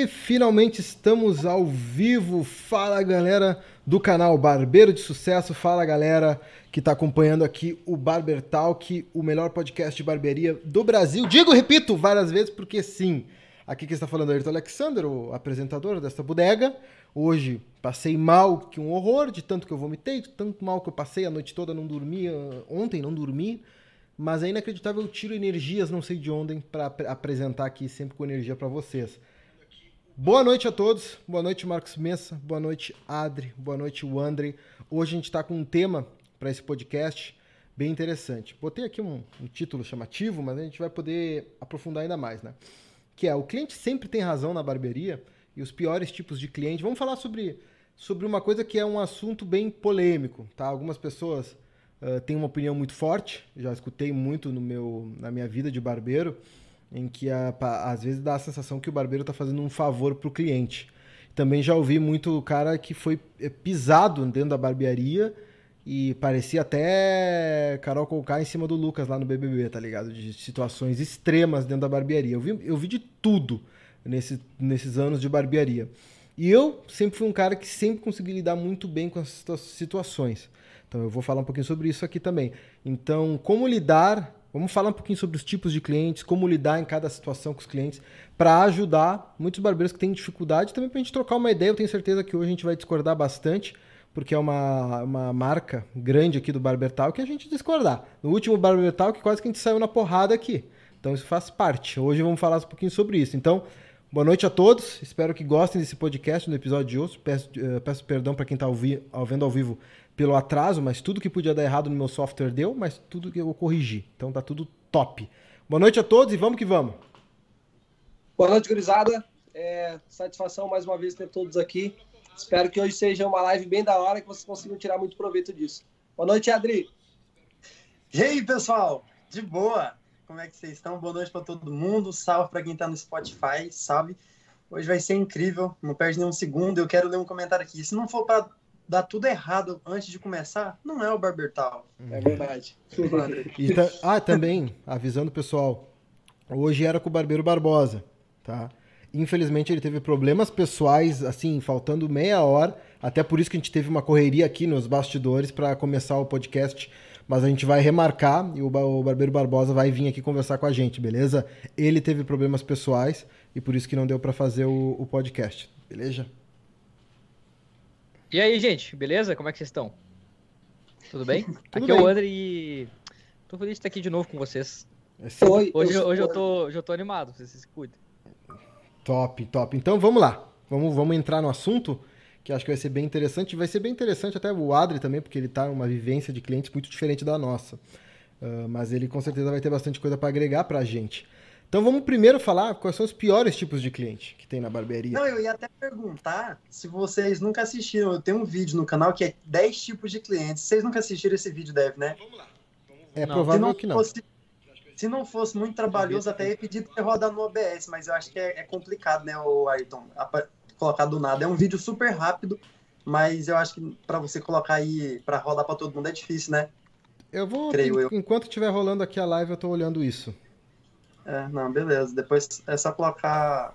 E finalmente estamos ao vivo. Fala galera do canal Barbeiro de Sucesso. Fala galera que está acompanhando aqui o Barber Talk, o melhor podcast de barbearia do Brasil. Digo, repito várias vezes porque sim. Aqui quem está falando é o Alexander, o apresentador desta bodega. Hoje passei mal que um horror, de tanto que eu vomitei, de tanto mal que eu passei a noite toda, não dormia. Ontem não dormi. Mas é inacreditável, eu tiro energias, não sei de onde, para apresentar aqui sempre com energia para vocês. Boa noite a todos. Boa noite, Marcos Messa. Boa noite, Adri. Boa noite, André. Hoje a gente está com um tema para esse podcast bem interessante. Botei aqui um, um, título chamativo, mas a gente vai poder aprofundar ainda mais, né? Que é o cliente sempre tem razão na barbearia e os piores tipos de cliente. Vamos falar sobre, sobre uma coisa que é um assunto bem polêmico, tá? Algumas pessoas uh, têm uma opinião muito forte. Já escutei muito no meu, na minha vida de barbeiro em que a, às vezes dá a sensação que o barbeiro está fazendo um favor para o cliente. Também já ouvi muito cara que foi é, pisado dentro da barbearia e parecia até Carol Conká em cima do Lucas lá no BBB, tá ligado? De situações extremas dentro da barbearia. Eu vi, eu vi de tudo nesse, nesses anos de barbearia. E eu sempre fui um cara que sempre consegui lidar muito bem com essas situações. Então eu vou falar um pouquinho sobre isso aqui também. Então, como lidar Vamos falar um pouquinho sobre os tipos de clientes, como lidar em cada situação com os clientes, para ajudar muitos barbeiros que têm dificuldade, também para a gente trocar uma ideia. Eu tenho certeza que hoje a gente vai discordar bastante, porque é uma, uma marca grande aqui do Barber Talk que a gente discordar. No último Barber Talk, quase que a gente saiu na porrada aqui. Então isso faz parte. Hoje vamos falar um pouquinho sobre isso. Então, boa noite a todos. Espero que gostem desse podcast no episódio de hoje. Peço, uh, peço perdão para quem está vendo ao vivo pelo atraso, mas tudo que podia dar errado no meu software deu, mas tudo que eu corrigi. Então tá tudo top. Boa noite a todos e vamos que vamos. Boa noite, gurizada. É, satisfação mais uma vez ter todos aqui. Espero que hoje seja uma live bem da hora que vocês consigam tirar muito proveito disso. Boa noite, Adri. E aí, pessoal? De boa? Como é que vocês estão? Boa noite para todo mundo. Salve para quem está no Spotify, salve. Hoje vai ser incrível, não perde nenhum segundo. Eu quero ler um comentário aqui. Se não for para dá tudo errado antes de começar, não é o Barbertal. É verdade. tá, ah, também, avisando o pessoal, hoje era com o Barbeiro Barbosa, tá? Infelizmente ele teve problemas pessoais, assim, faltando meia hora, até por isso que a gente teve uma correria aqui nos bastidores para começar o podcast, mas a gente vai remarcar e o Barbeiro Barbosa vai vir aqui conversar com a gente, beleza? Ele teve problemas pessoais e por isso que não deu para fazer o, o podcast, beleza? E aí, gente, beleza? Como é que vocês estão? Tudo bem? Tudo aqui bem. é o André e tô feliz de estar aqui de novo com vocês. Oi, hoje, eu, hoje eu, tô, hoje eu tô animado, vocês se cuidem. Top, top. Então vamos lá. Vamos, vamos entrar no assunto, que acho que vai ser bem interessante. Vai ser bem interessante até o Adri também, porque ele tá uma vivência de clientes muito diferente da nossa. Uh, mas ele com certeza vai ter bastante coisa para agregar pra gente. Então vamos primeiro falar quais são os piores tipos de cliente que tem na barbearia. Não, eu ia até perguntar se vocês nunca assistiram. Eu tenho um vídeo no canal que é 10 tipos de clientes. Vocês nunca assistiram esse vídeo, deve, né? Vamos lá. É não. provável não que não. Fosse, se não fosse muito trabalhoso, até ia pedir para rodar no OBS, mas eu acho que é, é complicado, né, o Ayrton? Colocar do nada. É um vídeo super rápido, mas eu acho que para você colocar aí, para rodar para todo mundo é difícil, né? Eu vou, Creio eu. enquanto estiver rolando aqui a live, eu estou olhando isso. É, não, beleza. Depois é só colocar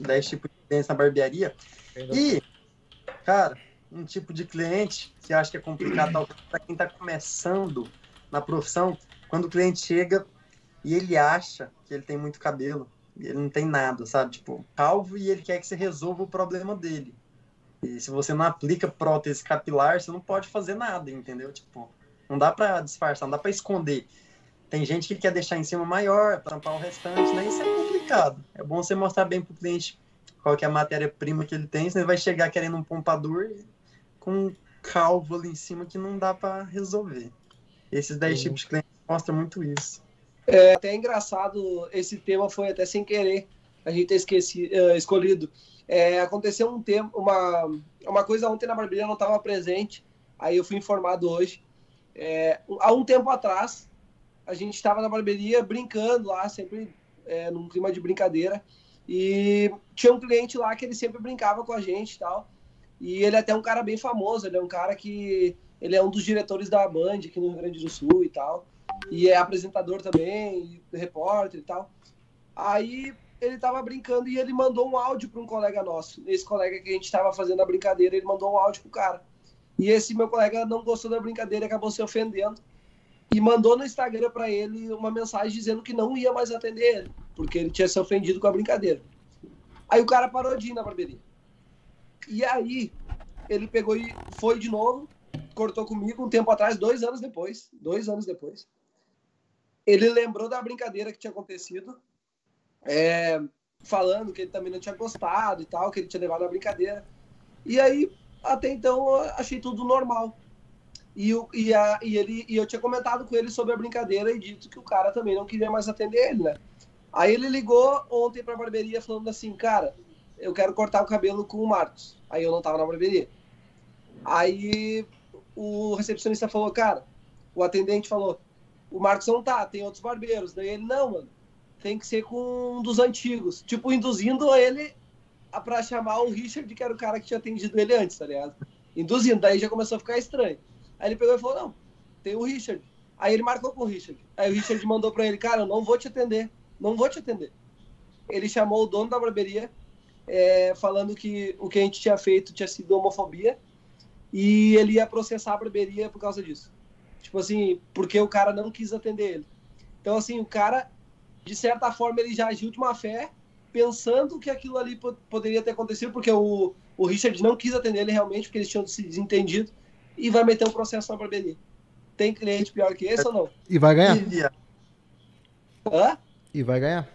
10 tipos de clientes na barbearia. E, cara, um tipo de cliente que acho que é complicado para quem está começando na profissão, quando o cliente chega e ele acha que ele tem muito cabelo e ele não tem nada, sabe? Tipo, calvo e ele quer que você resolva o problema dele. E se você não aplica prótese capilar, você não pode fazer nada, entendeu? Tipo, não dá para disfarçar, não dá para esconder. Tem gente que quer deixar em cima maior, tampar o restante, né? Isso é complicado. É bom você mostrar bem para o cliente qual que é a matéria-prima que ele tem, senão ele vai chegar querendo um pompador com um calvo ali em cima que não dá para resolver. Esses 10 tipos de clientes mostram muito isso. É até engraçado, esse tema foi até sem querer a gente ter esqueci, uh, escolhido. É, aconteceu um tempo, uma, uma coisa ontem na barbearia não estava presente, aí eu fui informado hoje. É, há um tempo atrás, a gente estava na barbearia brincando lá, sempre é, num clima de brincadeira. E tinha um cliente lá que ele sempre brincava com a gente e tal. E ele é até um cara bem famoso, ele é um cara que. Ele é um dos diretores da Band aqui no Rio Grande do Sul e tal. E é apresentador também, repórter e tal. Aí ele tava brincando e ele mandou um áudio para um colega nosso. Esse colega que a gente estava fazendo a brincadeira, ele mandou um áudio pro cara. E esse meu colega não gostou da brincadeira e acabou se ofendendo. E mandou no Instagram para ele uma mensagem dizendo que não ia mais atender ele, porque ele tinha se ofendido com a brincadeira. Aí o cara parou de ir na barbearia. E aí ele pegou e foi de novo, cortou comigo um tempo atrás, dois anos depois. Dois anos depois. Ele lembrou da brincadeira que tinha acontecido, é, falando que ele também não tinha gostado e tal, que ele tinha levado a brincadeira. E aí, até então, eu achei tudo normal. E, eu, e, a, e, ele, e eu tinha comentado com ele sobre a brincadeira e dito que o cara também não queria mais atender ele, né? Aí ele ligou ontem pra barbearia falando assim, cara, eu quero cortar o cabelo com o Marcos. Aí eu não tava na barbearia. Aí o recepcionista falou, cara, o atendente falou, o Marcos não tá, tem outros barbeiros. Daí ele, não, mano, tem que ser com um dos antigos. Tipo, induzindo ele pra chamar o Richard, que era o cara que tinha atendido ele antes, tá ligado? Induzindo, daí já começou a ficar estranho. Aí ele pegou e falou, não, tem o Richard. Aí ele marcou com o Richard. Aí o Richard mandou pra ele, cara, eu não vou te atender, não vou te atender. Ele chamou o dono da barbearia, é, falando que o que a gente tinha feito tinha sido homofobia e ele ia processar a barbearia por causa disso. Tipo assim, porque o cara não quis atender ele. Então, assim, o cara, de certa forma, ele já agiu de má fé, pensando que aquilo ali poderia ter acontecido, porque o, o Richard não quis atender ele realmente, porque eles tinham se desentendido, e vai meter um processo na barbearia. Tem cliente pior que esse ou não? E vai ganhar. Hã? E vai ganhar.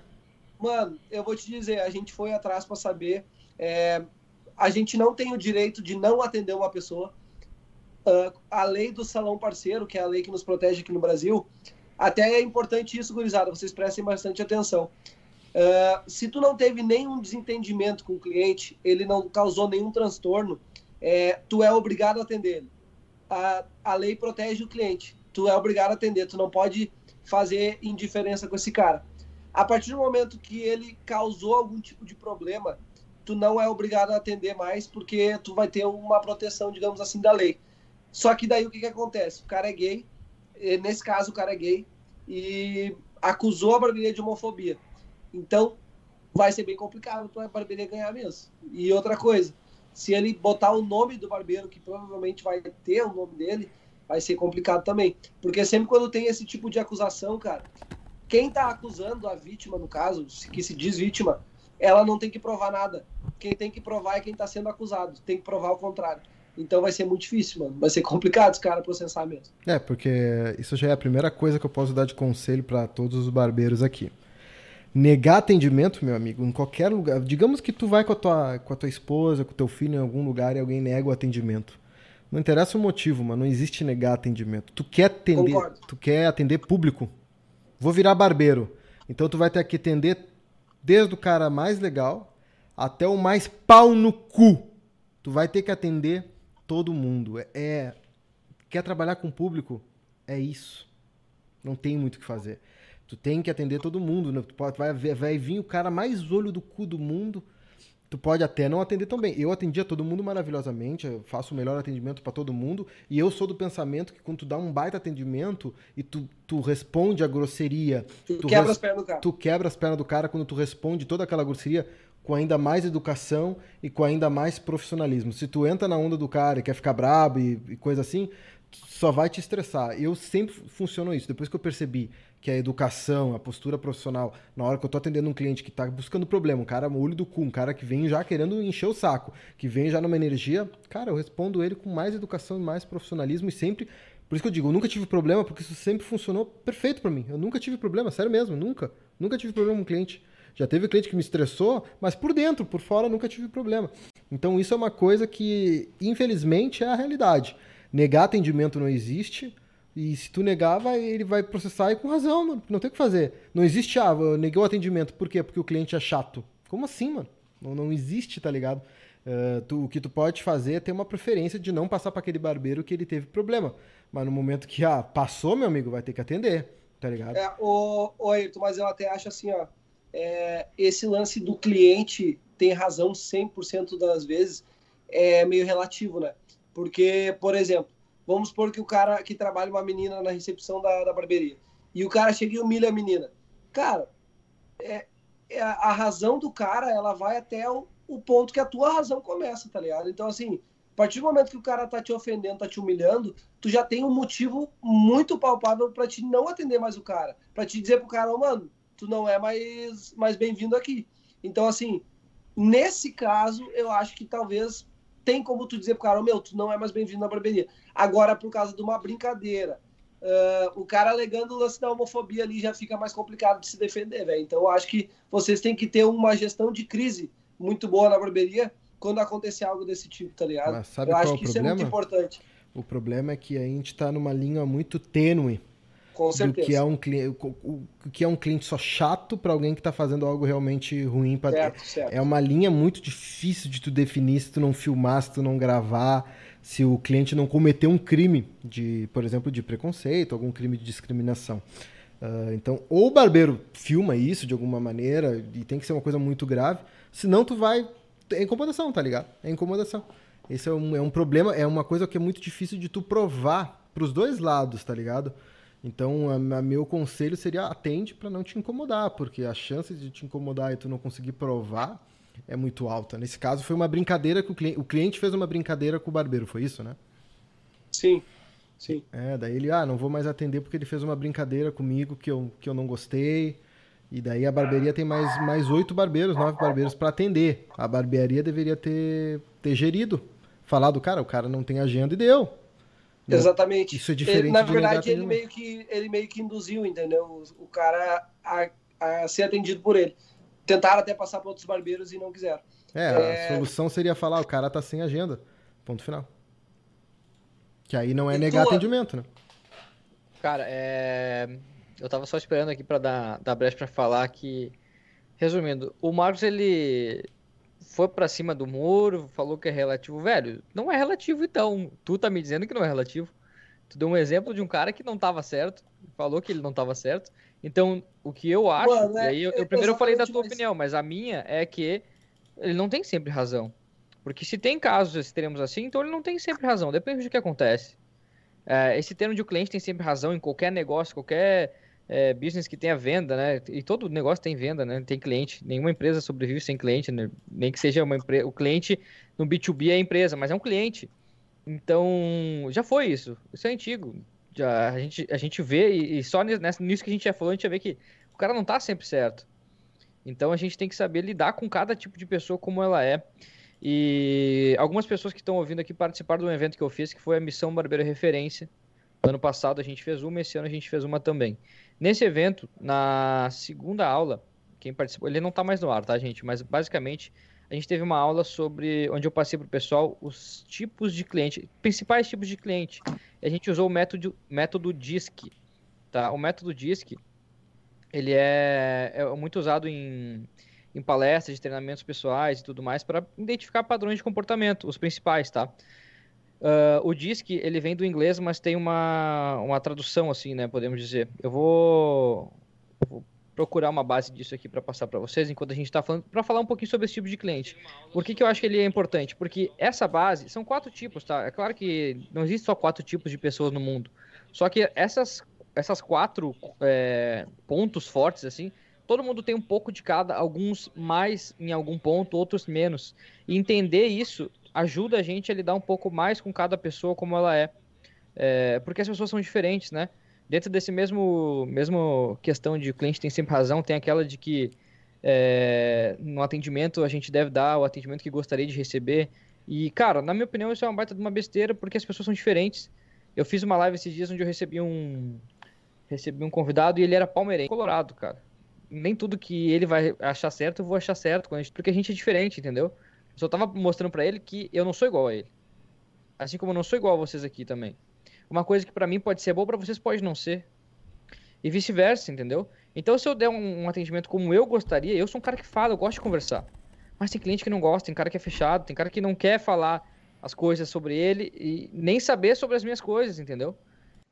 Mano, eu vou te dizer, a gente foi atrás para saber. É, a gente não tem o direito de não atender uma pessoa. Uh, a lei do salão parceiro, que é a lei que nos protege aqui no Brasil, até é importante isso, gurizada, vocês prestem bastante atenção. Uh, se tu não teve nenhum desentendimento com o cliente, ele não causou nenhum transtorno, é, tu é obrigado a atender ele. A, a lei protege o cliente, tu é obrigado a atender, tu não pode fazer indiferença com esse cara. A partir do momento que ele causou algum tipo de problema, tu não é obrigado a atender mais, porque tu vai ter uma proteção, digamos assim, da lei. Só que daí o que, que acontece? O cara é gay, nesse caso o cara é gay, e acusou a barbearia de homofobia. Então, vai ser bem complicado para a barbearia ganhar mesmo. E outra coisa, se ele botar o nome do barbeiro, que provavelmente vai ter o nome dele, vai ser complicado também. Porque sempre quando tem esse tipo de acusação, cara, quem está acusando a vítima, no caso, que se diz vítima, ela não tem que provar nada. Quem tem que provar é quem está sendo acusado. Tem que provar o contrário. Então vai ser muito difícil, mano. Vai ser complicado os caras processar mesmo. É, porque isso já é a primeira coisa que eu posso dar de conselho para todos os barbeiros aqui. Negar atendimento, meu amigo, em qualquer lugar. Digamos que tu vai com a tua, com a tua esposa, com o teu filho em algum lugar e alguém nega o atendimento. Não interessa o motivo, mano. Não existe negar atendimento. Tu quer atender, Concordo. tu quer atender público. Vou virar barbeiro. Então tu vai ter que atender desde o cara mais legal até o mais pau no cu. Tu vai ter que atender todo mundo. É, é quer trabalhar com o público? É isso. Não tem muito o que fazer. Tu tem que atender todo mundo, né? Tu pode, vai, vai vir o cara mais olho do cu do mundo Tu pode até não atender tão bem. Eu atendia todo mundo maravilhosamente, eu faço o melhor atendimento para todo mundo, e eu sou do pensamento que quando tu dá um baita atendimento e tu, tu responde a grosseria, tu, tu quebra as pernas do cara. Tu quebra as pernas do cara quando tu responde toda aquela grosseria com ainda mais educação e com ainda mais profissionalismo. Se tu entra na onda do cara e quer ficar brabo e, e coisa assim, só vai te estressar. Eu sempre funciono isso. Depois que eu percebi que a educação, a postura profissional, na hora que eu tô atendendo um cliente que tá buscando problema, um cara olho do cu, um cara que vem já querendo encher o saco, que vem já numa energia, cara, eu respondo ele com mais educação e mais profissionalismo e sempre. Por isso que eu digo, eu nunca tive problema, porque isso sempre funcionou perfeito para mim. Eu nunca tive problema, sério mesmo, nunca. Nunca tive problema com cliente. Já teve cliente que me estressou, mas por dentro, por fora, nunca tive problema. Então isso é uma coisa que, infelizmente, é a realidade. Negar atendimento não existe. E se tu negar, vai, ele vai processar e com razão, mano. Não tem o que fazer. Não existe, ah, eu neguei o atendimento. Por quê? Porque o cliente é chato. Como assim, mano? Não, não existe, tá ligado? Uh, tu, o que tu pode fazer é ter uma preferência de não passar para aquele barbeiro que ele teve problema. Mas no momento que, ah, passou, meu amigo, vai ter que atender, tá ligado? É, o, o Ayrton, mas eu até acho assim, ó. É, esse lance do cliente tem razão 100% das vezes é meio relativo, né? Porque, por exemplo, Vamos supor que o cara que trabalha uma menina na recepção da, da barbearia. E o cara chega e humilha a menina. Cara, é, é, a razão do cara, ela vai até o, o ponto que a tua razão começa, tá ligado? Então, assim, a partir do momento que o cara tá te ofendendo, tá te humilhando, tu já tem um motivo muito palpável para te não atender mais o cara. para te dizer pro cara, oh, mano, tu não é mais, mais bem-vindo aqui. Então, assim, nesse caso, eu acho que talvez tem como tu dizer pro cara, oh, meu, tu não é mais bem-vindo na barbearia. Agora, por causa de uma brincadeira, uh, o cara alegando o lance da homofobia ali já fica mais complicado de se defender, velho. Então, eu acho que vocês têm que ter uma gestão de crise muito boa na barbearia quando acontecer algo desse tipo, tá ligado? Mas sabe eu qual acho é que o isso é muito problema? importante. O problema é que a gente tá numa linha muito tênue Com do certeza. que é um cliente, o que é um cliente só chato para alguém que tá fazendo algo realmente ruim para Certo, certo. É uma linha muito difícil de tu definir se tu não filmar, se tu não gravar, se o cliente não cometeu um crime de, por exemplo, de preconceito, algum crime de discriminação. Ah, então, ou o barbeiro filma isso de alguma maneira, e tem que ser uma coisa muito grave, senão tu vai. É incomodação, tá ligado? É incomodação. Esse é um, é um problema, é uma coisa que é muito difícil de tu provar pros dois lados, tá ligado? Então, a, a meu conselho seria atende para não te incomodar, porque a chance de te incomodar e tu não conseguir provar é muito alta. Nesse caso, foi uma brincadeira que o cliente, o cliente fez uma brincadeira com o barbeiro, foi isso, né? Sim, sim. É, daí ele, ah, não vou mais atender porque ele fez uma brincadeira comigo que eu, que eu não gostei. E daí a barbearia tem mais mais oito barbeiros, nove barbeiros para atender. A barbearia deveria ter, ter gerido. Falado, cara, o cara não tem agenda e deu. Não, Exatamente. Isso é diferente Ele, na verdade, ele meio, que, ele meio que induziu, entendeu? O, o cara a, a ser atendido por ele. Tentaram até passar para outros barbeiros e não quiseram. É, a É. solução seria falar, o cara tá sem agenda. Ponto final. Que aí não é E negar tua? atendimento, né? Cara, é... eu tava só esperando aqui pra dar, dar brecha pra falar que, resumindo, o Marcos ele foi pra cima do muro, falou que é relativo. Velho, não é relativo então. Tu tá me dizendo que não é relativo. Tu deu um exemplo de um cara que não tava certo, falou que ele não tava certo. Então, o que eu acho, Mano, e é- aí eu, é eu primeiro eu falei da tua isso. opinião, mas a minha é que ele não tem sempre razão. Porque se tem casos extremos assim, então ele não tem sempre razão, depende do que acontece. É, esse termo de o cliente tem sempre razão em qualquer negócio, qualquer é, business que tenha venda, né? E todo negócio tem venda, né? Tem cliente. Nenhuma empresa sobrevive sem cliente, né? Nem que seja uma empresa. O cliente no B2B é empresa, mas é um cliente. Então, já foi isso. Isso é antigo. Já, a, gente, a gente vê, e, e só nessa- nisso que a gente já falou, a gente já vê que o cara não tá sempre certo. Então a gente tem que saber lidar com cada tipo de pessoa como ela é. E algumas pessoas que estão ouvindo aqui participaram de um evento que eu fiz, que foi a Missão Barbeiro Referência. Ano passado a gente fez uma, esse ano a gente fez uma também. Nesse evento, na segunda aula, quem participou, ele não tá mais no ar, tá, gente? Mas basicamente a gente teve uma aula sobre, onde eu passei pro pessoal os tipos de cliente, principais tipos de cliente. A gente usou o método, método DISC, tá? O método DISC, ele é, é muito usado em, em palestras de treinamentos pessoais e tudo mais para identificar padrões de comportamento, os principais, tá? Ah, o DISC, ele vem do inglês, mas tem uma, uma tradução, assim, né? Podemos dizer. Eu vou, vou procurar uma base disso aqui para passar para vocês enquanto a gente está falando, para falar um pouquinho sobre esse tipo de cliente. Por que, que eu acho que ele é importante? Porque essa base, são quatro tipos, tá? É claro que não existe só quatro tipos de pessoas no mundo. Só que essas, essas quatro é, pontos fortes, assim, todo mundo tem um pouco de cada, alguns mais em algum ponto, outros menos. E entender isso ajuda a gente a lidar um pouco mais com cada pessoa como ela é. É, porque as pessoas são diferentes, né? Dentro desse mesmo, mesmo questão de cliente tem sempre razão, tem aquela de que é, no atendimento a gente deve dar o atendimento que gostaria de receber. E, cara, na minha opinião, isso é uma baita de uma besteira, porque as pessoas são diferentes. Eu fiz uma live esses dias onde eu recebi um recebi um convidado e ele era palmeirense, colorado, cara. Nem tudo que ele vai achar certo, eu vou achar certo, porque a gente é diferente, entendeu? Só tava mostrando pra ele que eu não sou igual a ele. Assim como eu não sou igual a vocês aqui também. Uma coisa que pra mim pode ser boa, pra vocês pode não ser. E vice-versa, entendeu? Então, se eu der um, um atendimento como eu gostaria, eu sou um cara que fala, eu gosto de conversar. Mas tem cliente que não gosta, tem cara que é fechado, tem cara que não quer falar as coisas sobre ele e nem saber sobre as minhas coisas, entendeu?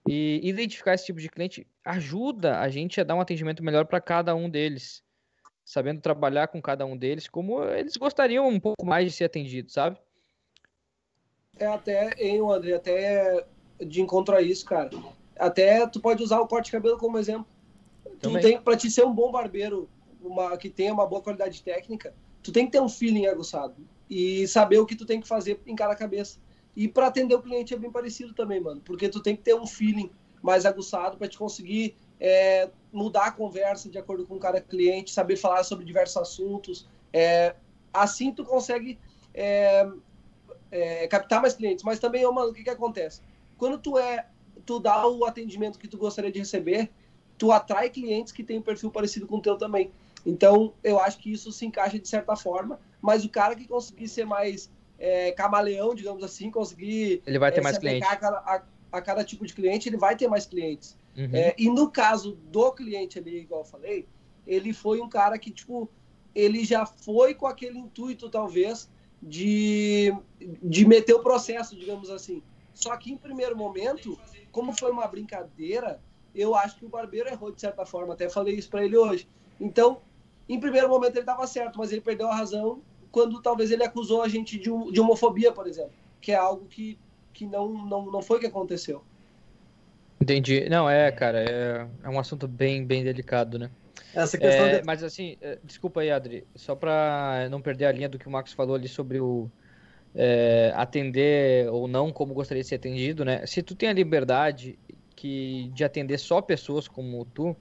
E identificar esse tipo de cliente ajuda a gente a dar um atendimento melhor para cada um deles. Sabendo trabalhar com cada um deles como eles gostariam um pouco mais de ser atendidos, sabe? É até, hein, André, até de encontro a isso, cara. Até tu pode usar o corte de cabelo como exemplo. Tu tem, pra te ser um bom barbeiro, uma, que tenha uma boa qualidade técnica, tu tem que ter um feeling aguçado e saber o que tu tem que fazer em cada cabeça. E para atender o cliente é bem parecido também, mano, porque tu tem que ter um feeling mais aguçado para te conseguir é, mudar a conversa de acordo com o cara cliente, saber falar sobre diversos assuntos. É, assim tu consegue é, é, captar mais clientes. Mas também, mano, o que, que acontece? Quando tu é, tu dá o atendimento que tu gostaria de receber, tu atrai clientes que têm um perfil parecido com o teu também. Então, eu acho que isso se encaixa de certa forma, mas o cara que conseguir ser mais é, camaleão, digamos assim, conseguir. Ele vai ter é, mais clientes. A cada, a, a cada, tipo de cliente, ele vai ter mais clientes. Uhum. É, e no caso do cliente ali, igual eu falei, ele foi um cara que, tipo, ele já foi com aquele intuito, talvez, de, de meter o processo, digamos assim. Só que em primeiro momento, como foi uma brincadeira, eu acho que o barbeiro errou de certa forma. Até falei isso para ele hoje. Então, em primeiro momento ele estava certo, mas ele perdeu a razão quando talvez ele acusou a gente de, de homofobia, por exemplo, que é algo que, que não, não, não foi o que aconteceu. Entendi. Não, é, cara, é, é um assunto bem, bem delicado, né? Essa questão é, de... Mas assim, é, desculpa aí, Adri, só para não perder a linha do que o Marcos falou ali sobre o é, atender ou não como gostaria de ser atendido, né? Se tu tem a liberdade que de atender só pessoas como tu,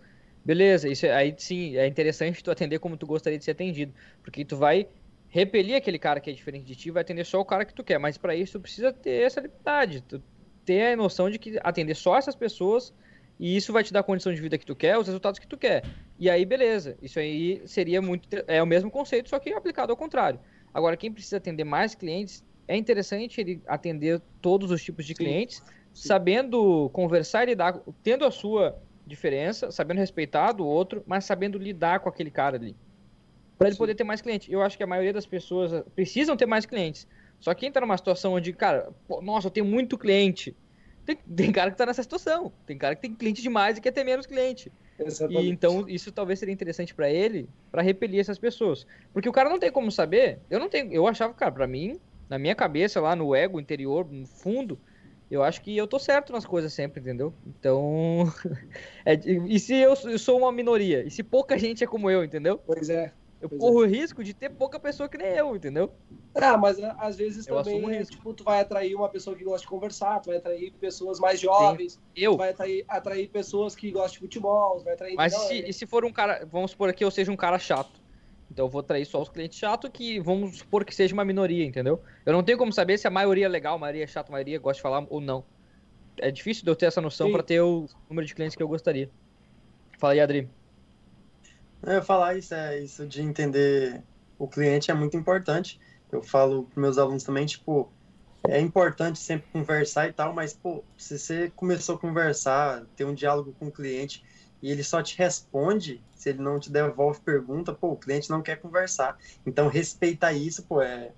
beleza, isso é, aí sim é interessante tu atender como tu gostaria de ser atendido, porque tu vai repelir aquele cara que é diferente de ti, vai atender só o cara que tu quer, mas para isso tu precisa ter essa liberdade, tu ter a noção de que atender só essas pessoas e isso vai te dar a condição de vida que tu quer, os resultados que tu quer. E aí, beleza. Isso aí seria muito. É o mesmo conceito, só que aplicado ao contrário. Agora, quem precisa atender mais clientes, é interessante ele atender todos os tipos de sim, clientes, sim. sabendo conversar e lidar, tendo a sua diferença, sabendo respeitar do outro, mas sabendo lidar com aquele cara ali. Para ele poder ter mais clientes. Eu acho que a maioria das pessoas precisam ter mais clientes. Só que entra numa situação onde, cara, pô, nossa, eu tenho muito cliente tem, tem cara que tá nessa situação. Tem cara que tem cliente demais e quer ter menos cliente. Exatamente. E então isso talvez seria interessante para ele, para repelir essas pessoas. Porque o cara não tem como saber. Eu não tenho, eu achava, cara, para mim, na minha cabeça lá no ego interior, no fundo, eu acho que eu tô certo nas coisas sempre, entendeu? Então, é, e se eu, eu, sou uma minoria? E se pouca gente é como eu, entendeu? Pois é. Eu pois corro é. o risco de ter pouca pessoa que nem eu, entendeu? Ah, mas ah, às vezes eu também, tipo, tu vai atrair uma pessoa que gosta de conversar, tu vai atrair pessoas mais jovens, Sim. eu. tu vai atrair, atrair pessoas que gostam de futebol, vai atrair... Mas se, e se for um cara, vamos supor que eu seja um cara chato, então eu vou atrair só os clientes chatos que vamos supor que seja uma minoria, entendeu? Eu não tenho como saber se a maioria é legal, a maioria é chata, a maioria gosta de falar ou não. É difícil de eu ter essa noção para ter o número de clientes que eu gostaria. Fala aí, Adri. Eu ia falar isso, é isso de entender o cliente é muito importante. Eu falo para meus alunos também, tipo, é importante sempre conversar e tal, mas, pô, se você começou a conversar, ter um diálogo com o cliente e ele só te responde, se ele não te devolve pergunta, pô, o cliente não quer conversar. Então, respeitar isso, pô, é,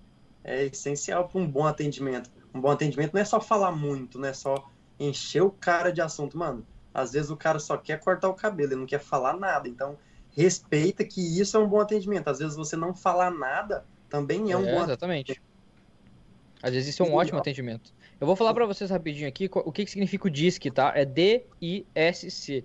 é essencial para um bom atendimento. Um bom atendimento não é só falar muito, não é só encher o cara de assunto, mano. Às vezes o cara só quer cortar o cabelo, ele não quer falar nada. Então, respeita que isso é um bom atendimento. Às vezes você não falar nada também é um é, bom exatamente. atendimento. Às vezes isso é um ótimo atendimento. Eu vou falar para vocês rapidinho aqui o que, que significa o DISC, tá? É D-I-S-C.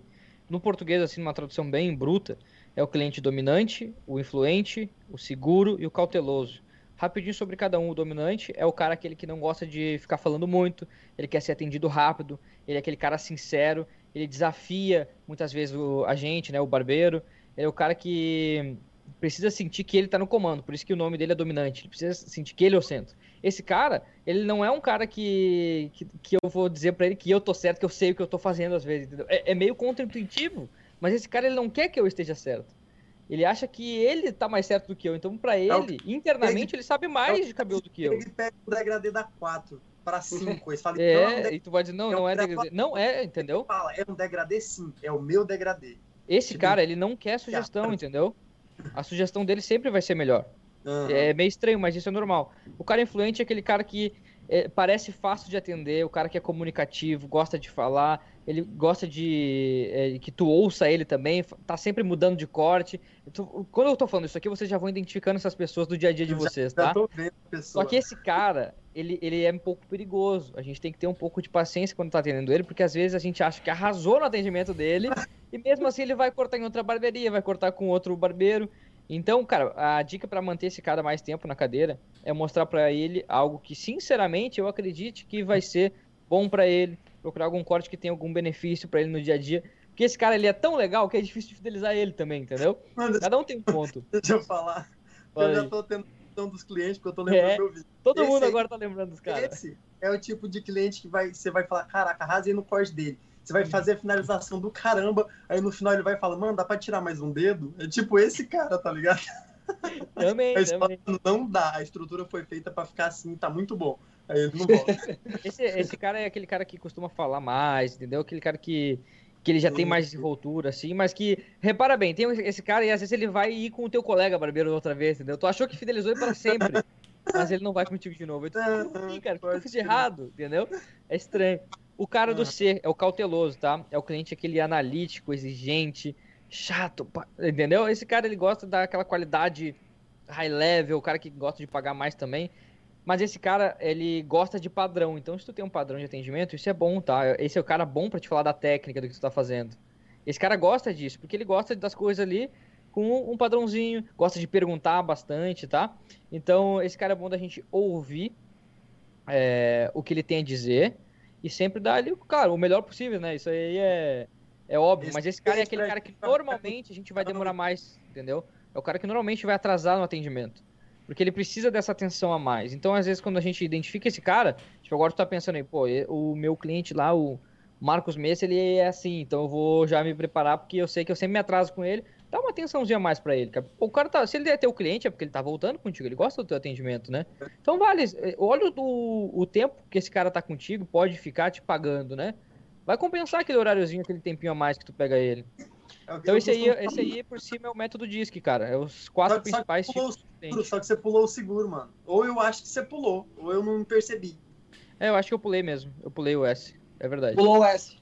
No português, assim, numa tradução bem bruta, é o cliente dominante, o influente, o seguro e o cauteloso. Rapidinho sobre cada um. O dominante é o cara aquele que não gosta de ficar falando muito, ele quer ser atendido rápido, ele é aquele cara sincero, ele desafia muitas vezes o, a gente, né, o barbeiro, ele é o cara que precisa sentir que ele tá no comando, por isso que o nome dele é dominante. Ele precisa sentir que ele é o centro. Esse cara, ele não é um cara que, que, que eu vou dizer para ele que eu tô certo, que eu sei o que eu tô fazendo às vezes, entendeu? É, é meio contra-intuitivo, mas esse cara ele não quer que eu esteja certo. Ele acha que ele tá mais certo do que eu, então para é ele, internamente, ele, sabe mais é de cabelo do que eu. Ele pega o degradê da 4 para 5, ele fala, é, é e tu vai dizer, não, não é degradê. Não é, entendeu? Ele fala, é um degradê sim, é o meu degradê. Esse cara, ele não quer sugestão, entendeu? A sugestão dele sempre vai ser melhor. Uhum. É meio estranho, mas isso é normal. O cara influente é aquele cara que é, parece fácil de atender, o cara que é comunicativo, gosta de falar, ele gosta de é, que tu ouça ele também, tá sempre mudando de corte. Tô, quando eu tô falando isso aqui, vocês já vão identificando essas pessoas do dia a dia de vocês, já, tá? Já tô vendo Só que esse cara, ele, ele é um pouco perigoso. A gente tem que ter um pouco de paciência quando tá atendendo ele, porque às vezes a gente acha que arrasou no atendimento dele E mesmo assim ele vai cortar em outra barbearia, vai cortar com outro barbeiro. Então, cara, a dica para manter esse cara mais tempo na cadeira é mostrar para ele algo que, sinceramente, eu acredite que vai ser bom para ele, procurar algum corte que tenha algum benefício para ele no dia a dia. Porque esse cara ele é tão legal que é difícil de fidelizar ele também, entendeu? Mano, Cada um tem um ponto. Deixa eu falar. Fala eu já tô tendo dos clientes, porque eu tô lembrando É. meu vídeo. Todo Esse mundo aí- agora tá lembrando dos caras. Esse é o tipo de cliente que vai, você vai falar, caraca, arrasei no corte dele. Você vai fazer a finalização do caramba, aí no final ele vai falar, mano, dá pra tirar mais um dedo? É tipo esse cara, tá ligado? Também, também. não dá, a estrutura foi feita pra ficar assim, tá muito bom. Aí ele não volta. Esse, esse cara é aquele cara que costuma falar mais, entendeu? Aquele cara que, que ele já tem mais desenvoltura, assim, mas que, repara bem, tem esse cara e às vezes ele vai ir com o teu colega barbeiro outra vez, entendeu? Tu achou que fidelizou ele para sempre, mas ele não vai contigo de novo. Aí tu fica, como cara? O que eu fiz de errado, entendeu? É estranho. O cara do C é o cauteloso, tá? É o cliente aquele analítico, exigente, chato, entendeu? Esse cara ele gosta daquela qualidade high level, o cara que gosta de pagar mais também. Mas esse cara, ele gosta de padrão. Então, se tu tem um padrão de atendimento, isso é bom, tá? Esse é o cara bom pra te falar da técnica do que tu tá fazendo. Esse cara gosta disso, porque ele gosta das coisas ali com um padrãozinho, gosta de perguntar bastante, tá? Então, esse cara é bom da gente ouvir é, o que ele tem a dizer e sempre dar ali, claro, o melhor possível, né? Isso aí é, é óbvio. Esse- Mas esse cara é aquele cara que normalmente a gente vai demorar mais, entendeu? É o cara que normalmente vai atrasar no atendimento. Porque ele precisa dessa atenção a mais. Então, às vezes, quando a gente identifica esse cara, tipo, agora tu tá pensando aí, pô, o meu cliente lá, o Marcos Messa, ele é assim, então eu vou já me preparar, porque eu sei que eu sempre me atraso com ele. Dá uma atençãozinha a mais pra ele, cara. O cara tá, se ele é teu cliente, é porque ele tá voltando contigo, ele gosta do teu atendimento, né? Então, vale, eh, olha o, o tempo que esse cara tá contigo, pode ficar te pagando, né? Vai compensar aquele horáriozinho, aquele tempinho a mais que tu pega ele. É Então eu esse aí, esse aí por cima é o método DISC, cara. É os quatro Só que- só que principais tipos seguro, Só que você pulou o seguro, mano. Ou eu acho que você pulou, ou eu não percebi. É, eu acho que eu pulei mesmo. Eu pulei o S. É verdade. Pulou o S.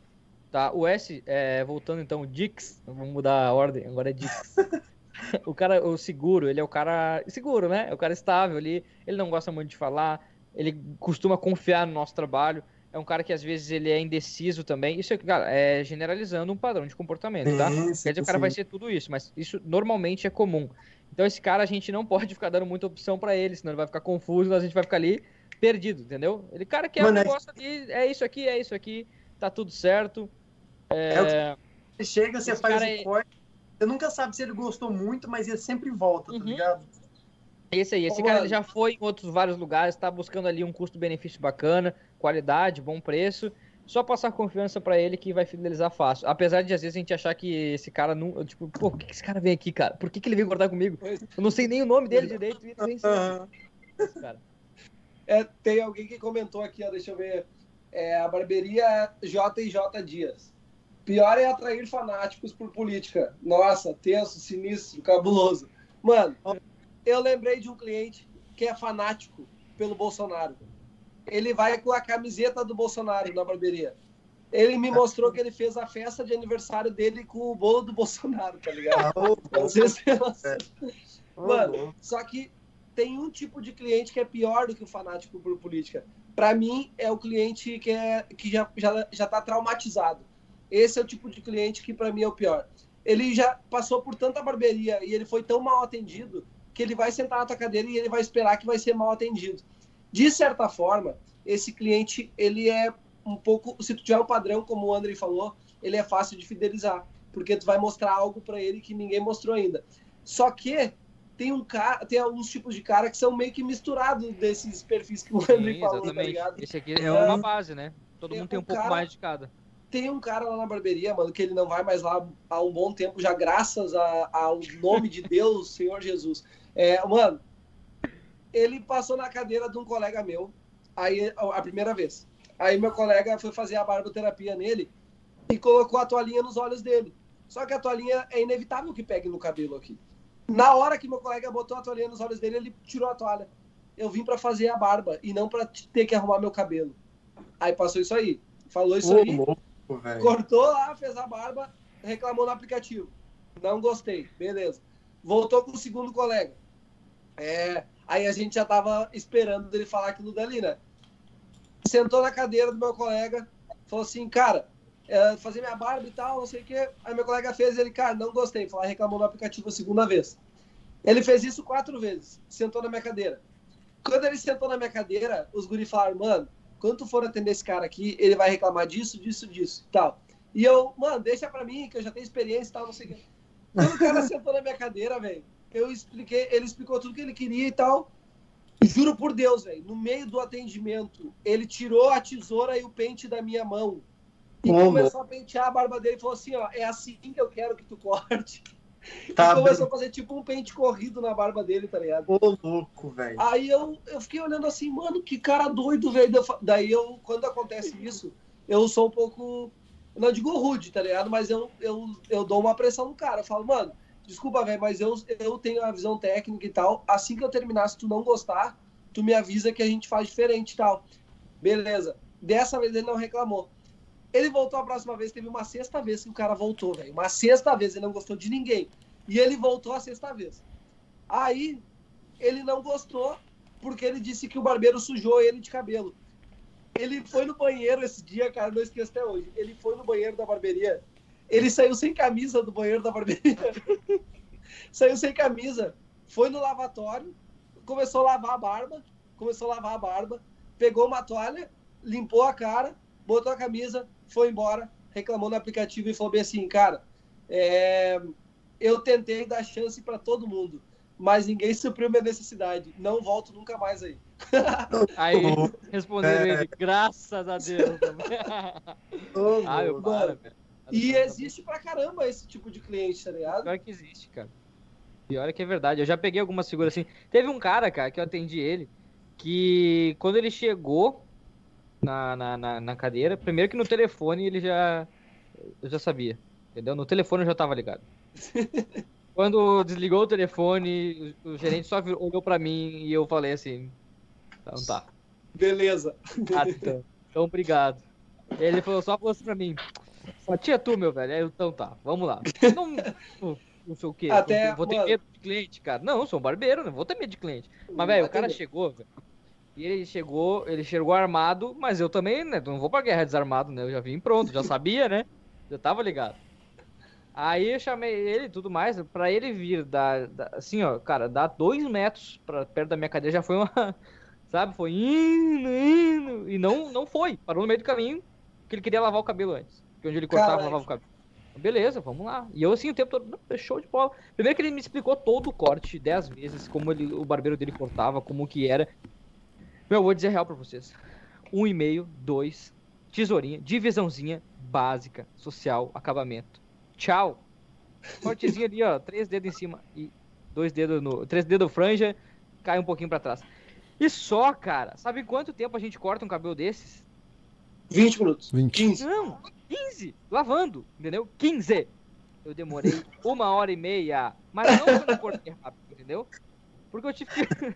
Tá, o S, é, voltando então, o Dix. Vamos mudar a ordem, agora é Dix. o cara, o seguro, ele é o cara. Seguro, né? É o cara estável ali. Ele não gosta muito de falar. Ele costuma confiar no nosso trabalho. É um cara que às vezes ele é indeciso também. Isso, é, cara, é generalizando um padrão de comportamento, tá? Quer dizer, o cara vai ser tudo isso, mas isso normalmente é comum. Então esse cara a gente não pode ficar dando muita opção pra ele, senão ele vai ficar confuso, a gente vai ficar ali perdido, entendeu? Ele cara quer um Mano, é- negócio ali, é isso aqui, é isso aqui, tá tudo certo. É, É o Você chega, você faz cara o é- corte. Você nunca sabe se ele gostou muito, mas ele sempre volta, tá Uhum. ligado? Esse aí, esse Ô, cara já foi em outros vários lugares, tá buscando ali um custo-benefício bacana, qualidade, bom preço. Só passar confiança pra ele que vai fidelizar fácil. Apesar de às vezes a gente achar que esse cara não. Tipo, pô, por que esse cara vem aqui, cara? Por que, que ele veio cortar comigo? Eu não sei nem o nome dele direito e esse cara. É, tem alguém que comentou aqui, ó, deixa eu ver. É, a barbearia J&J Dias. Pior é atrair fanáticos por política. Nossa, tenso, sinistro, cabuloso. Mano, eu lembrei de um cliente que é fanático pelo Bolsonaro. Ele vai com a camiseta do Bolsonaro na barbearia. Ele me mostrou que ele fez a festa de aniversário dele com o bolo do Bolsonaro, tá ligado? Ah, Não sei se ô, Mano. Só que tem um tipo de cliente que é pior do que o fanático por política. Pra mim, é o cliente que, é, que já, já, já tá traumatizado. Esse é o tipo de cliente que pra mim é o pior. Ele já passou por tanta barbearia e ele foi tão mal atendido que ele vai sentar na tua cadeira e ele vai esperar que vai ser mal atendido. De certa forma, esse cliente, ele é um pouco, se tu tiver um padrão, como o André falou, ele é fácil de fidelizar, porque tu vai mostrar algo pra ele que ninguém mostrou ainda. Só que tem um cara, tem alguns tipos de cara que são meio que misturados desses perfis que o André Sim, falou, tá exatamente. ligado? Esse aqui é uma base, né? Todo É, mundo tem um o pouco cara- mais de cada. Tem um cara lá na barbearia, mano, que ele não vai mais lá há um bom tempo, já graças a- ao nome de Deus, Senhor Jesus. É, mano, ele passou na cadeira de um colega meu, aí a primeira vez. Aí meu colega foi fazer a barboterapia nele e colocou a toalhinha nos olhos dele. Só que a toalhinha é inevitável que pegue no cabelo aqui. Na hora que meu colega botou a toalhinha nos olhos dele, ele tirou a toalha. Eu vim pra fazer a barba e não pra t- ter que arrumar meu cabelo. Aí passou isso aí. Falou isso aí. louco, velho. Cortou lá, fez a barba, reclamou no aplicativo. Não gostei, beleza. Voltou com o segundo colega. É, aí a gente já tava esperando ele falar aquilo dali, né? Sentou na cadeira do meu colega, falou assim, cara, é, fazer minha barba e tal, não sei o quê. Aí meu colega fez, ele, cara, não gostei. Falou, reclamou no aplicativo a segunda vez. Ele fez isso quatro vezes, sentou na minha cadeira. Quando ele sentou na minha cadeira, os guri falaram, mano, quando tu for atender esse cara aqui, ele vai reclamar disso, disso, disso e tal. E eu, mano, deixa pra mim, que eu já tenho experiência e tal, não sei o quê. Quando o cara sentou na minha cadeira, velho, eu expliquei, ele explicou tudo que ele queria e tal. Juro por Deus, velho, no meio do atendimento, ele tirou a tesoura e o pente da minha mão e Como? começou a pentear a barba dele e falou assim, ó, é assim que eu quero que tu corte. Tá e começou a fazer tipo um pente corrido na barba dele, tá ligado? Ô, louco, velho. Aí eu, eu fiquei olhando assim, mano, que cara doido, velho. Daí eu, quando acontece isso, eu sou um pouco, não digo rude, tá ligado? Mas eu, eu, eu dou uma pressão no cara. Eu falo, mano, desculpa, velho, mas eu, eu tenho a visão técnica e tal. Assim que eu terminar, se tu não gostar, tu me avisa que a gente faz diferente e tal. Beleza. Dessa vez ele não reclamou. Ele voltou a próxima vez, teve uma sexta vez que o cara voltou, velho. Uma sexta vez, ele não gostou de ninguém. E ele voltou a sexta vez. Aí, ele não gostou porque ele disse que o barbeiro sujou ele de cabelo. Ele foi no banheiro esse dia, cara, não esqueço até hoje. Ele foi no banheiro da barbearia. Ele saiu sem camisa do banheiro da barbearia. saiu sem camisa. Foi no lavatório, começou a lavar a barba, começou a lavar a barba, pegou uma toalha, limpou a cara, botou a camisa, foi embora, reclamou no aplicativo e falou bem assim, cara, é, eu tentei dar chance para todo mundo, mas ninguém supriu minha necessidade. Não volto nunca mais aí. Aí responderam É. ele, graças a Deus. Ô, ah, louco. para. E existe pra caramba esse tipo de cliente, tá ligado? Pior que existe, cara. Pior é que é verdade. Eu já peguei algumas figuras assim. Teve um cara, cara, que eu atendi ele, que quando ele chegou na, na, na, na cadeira, primeiro que no telefone ele já. Já sabia. Entendeu? No telefone eu já tava ligado. Quando desligou o telefone, o, o gerente só vir- olhou pra mim e eu falei assim. Então tá. Beleza. Ah, então, então obrigado. Ele falou, só falou assim pra mim. Só tinha tu, meu velho. Aí eu, então tá, vamos lá. Não, não, não sei o quê. Até, vou ter mano- medo de cliente, cara. Não, eu sou um barbeiro, não vou ter medo de cliente. Mas, velho, o cara chegou, velho. E ele chegou, ele chegou armado, mas eu também, né? Não vou pra guerra desarmado, né? Eu já vim pronto, já sabia, né? Já tava ligado. Aí eu chamei ele e tudo mais, pra ele vir dar, dar- assim, ó, cara, dar dois metros pra, perto da minha cadeira já foi uma, sabe? Foi indo, indo, e não, não foi, parou no meio do caminho, porque ele queria lavar o cabelo antes, onde ele cortava, Caralho. lavava o cabelo. Beleza, vamos lá. E eu assim o tempo todo, não, é show de bola. Primeiro que ele me explicou todo o corte, dez vezes, como ele, o barbeiro dele cortava, como que era. Meu, eu vou dizer real pra vocês. Um e meio, dois, tesourinha, divisãozinha básica, social, acabamento. Tchau. Cortezinho ali, ó, três dedos em cima e dois dedos no, três dedos franja, cai um pouquinho pra trás. E só, cara, sabe quanto tempo a gente corta um cabelo desses? 20 minutos. 20. 15. Não, 15, lavando, entendeu? 15. Eu demorei uma hora e meia, mas não eu não cortei rápido, entendeu? Porque eu tive que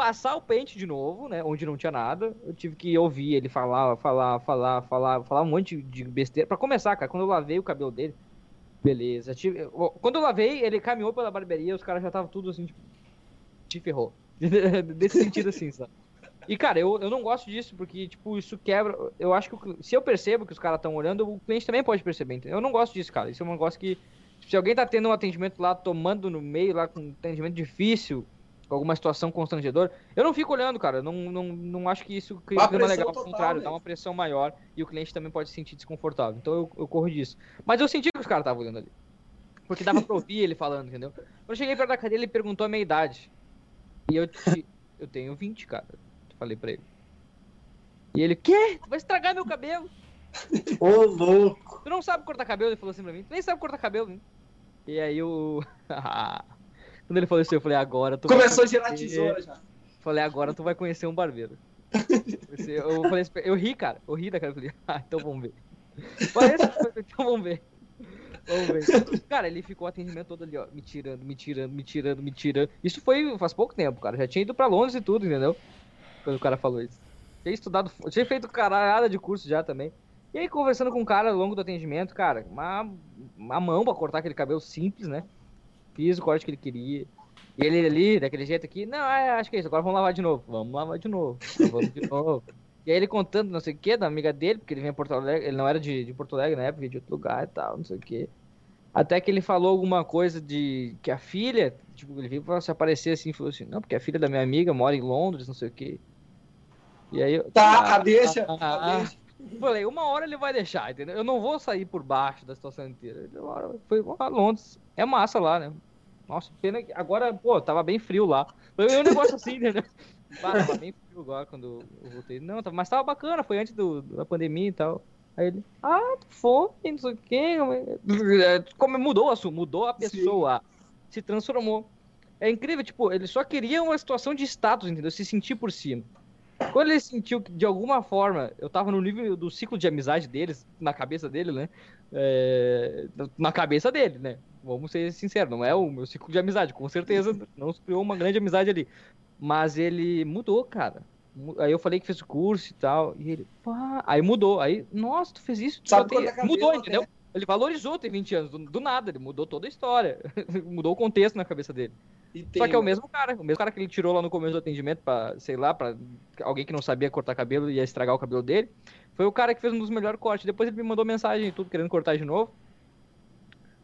passar o pente de novo, né? Onde não tinha nada. Eu tive que ouvir ele falar, falar, falar, falar, falar um monte de besteira. Pra começar, cara, quando eu lavei o cabelo dele, beleza. tive- Quando eu lavei, ele caminhou pela barbearia, os caras já estavam tudo assim, tipo, te ferrou. Desse sentido assim, sabe? E, cara, eu, eu não gosto disso, porque, tipo, isso quebra. Eu acho que se eu percebo que os caras estão olhando, o cliente também pode perceber. entendeu? Eu não gosto disso, cara. Isso é um negócio que. Se alguém tá tendo um atendimento lá, tomando no meio, lá, com um atendimento difícil, com alguma situação constrangedora, eu não fico olhando, cara. Eu não, não, não acho que isso cria Uma um clima legal. Ao total, contrário, né? dá uma pressão maior e o cliente também pode se sentir desconfortável. Então eu, eu corro disso. Mas eu senti que os caras estavam olhando ali. Porque dava pra ouvir ele falando, entendeu? Quando eu cheguei perto da cadeira, ele perguntou a minha idade. E eu, te- eu tenho 20, cara. Falei pra ele. E ele, quê? Tu vai estragar meu cabelo? Ô, louco. Tu não sabe cortar cabelo? Ele falou assim pra mim. Tu nem sabe cortar cabelo, né? E aí eu. Quando ele falou isso, eu falei, agora tu vai Começou a gerar tesoura já. Falei, agora tu vai conhecer um barbeiro. Eu falei, eu ri, cara. Eu ri da cara. Eu falei, ah, então vamos ver. Parece, então vamos ver. Vamos ver. Cara, ele ficou o atendimento todo ali, ó, me tirando, me tirando, me tirando, me tirando. Isso foi faz pouco tempo, cara. Já tinha ido pra Londres e tudo, entendeu? Quando o cara falou isso. Tinha estudado, tinha feito caralhada de curso já também. E aí, conversando com o cara ao longo do atendimento, cara, uma, uma mão pra cortar aquele cabelo simples, né? Fiz o corte que ele queria. E ele ali, daquele jeito aqui, não, é, acho que é isso, agora vamos lavar de novo. Vamos lavar de novo. Vamos de novo. E aí ele contando não sei o que da amiga dele, porque ele vem em Porto Alegre, ele não era de, de Porto Alegre na época, de outro lugar e tal, não sei o que. Até que ele falou alguma coisa de que a filha, tipo, ele veio pra se aparecer assim, falou assim, não, porque a filha da minha amiga mora em Londres, não sei o que. E aí eu. Tá, ah, deixa, ah, ah, deixa. Falei, uma hora ele vai deixar, entendeu? Eu não vou sair por baixo da situação inteira. Foi a Londres. É massa lá, né? Nossa, pena que agora, pô, tava bem frio lá. Foi um negócio assim, entendeu? tava bem frio agora quando eu voltei. Não, mas tava bacana, foi antes do, da pandemia e tal. Aí ele, ah, foi, não sei o quê. Como mudou, mudou a pessoa. Sim. Se transformou. É incrível, tipo, ele só queria uma situação de status, entendeu? Se sentir por cima. Quando ele sentiu que, de alguma forma, eu tava no nível do ciclo de amizade deles, na cabeça dele, né? É... Na cabeça dele, né? Vamos ser sinceros, não é o meu ciclo de amizade, com certeza não se criou uma grande amizade ali. Mas ele mudou, cara. Aí eu falei que fez o curso e tal, e ele, pá, aí mudou. Aí, nossa, tu fez isso? Tu tem... é mudou, entendeu? Ele valorizou ter 20 anos, do, do nada, ele mudou toda a história, mudou o contexto na cabeça dele. Só que é o mesmo cara, o mesmo cara que ele tirou lá no começo do atendimento pra, sei lá, pra alguém que não sabia cortar cabelo e ia estragar o cabelo dele. Foi o cara que fez um dos melhores cortes. Depois ele me mandou mensagem e tudo, querendo cortar de novo.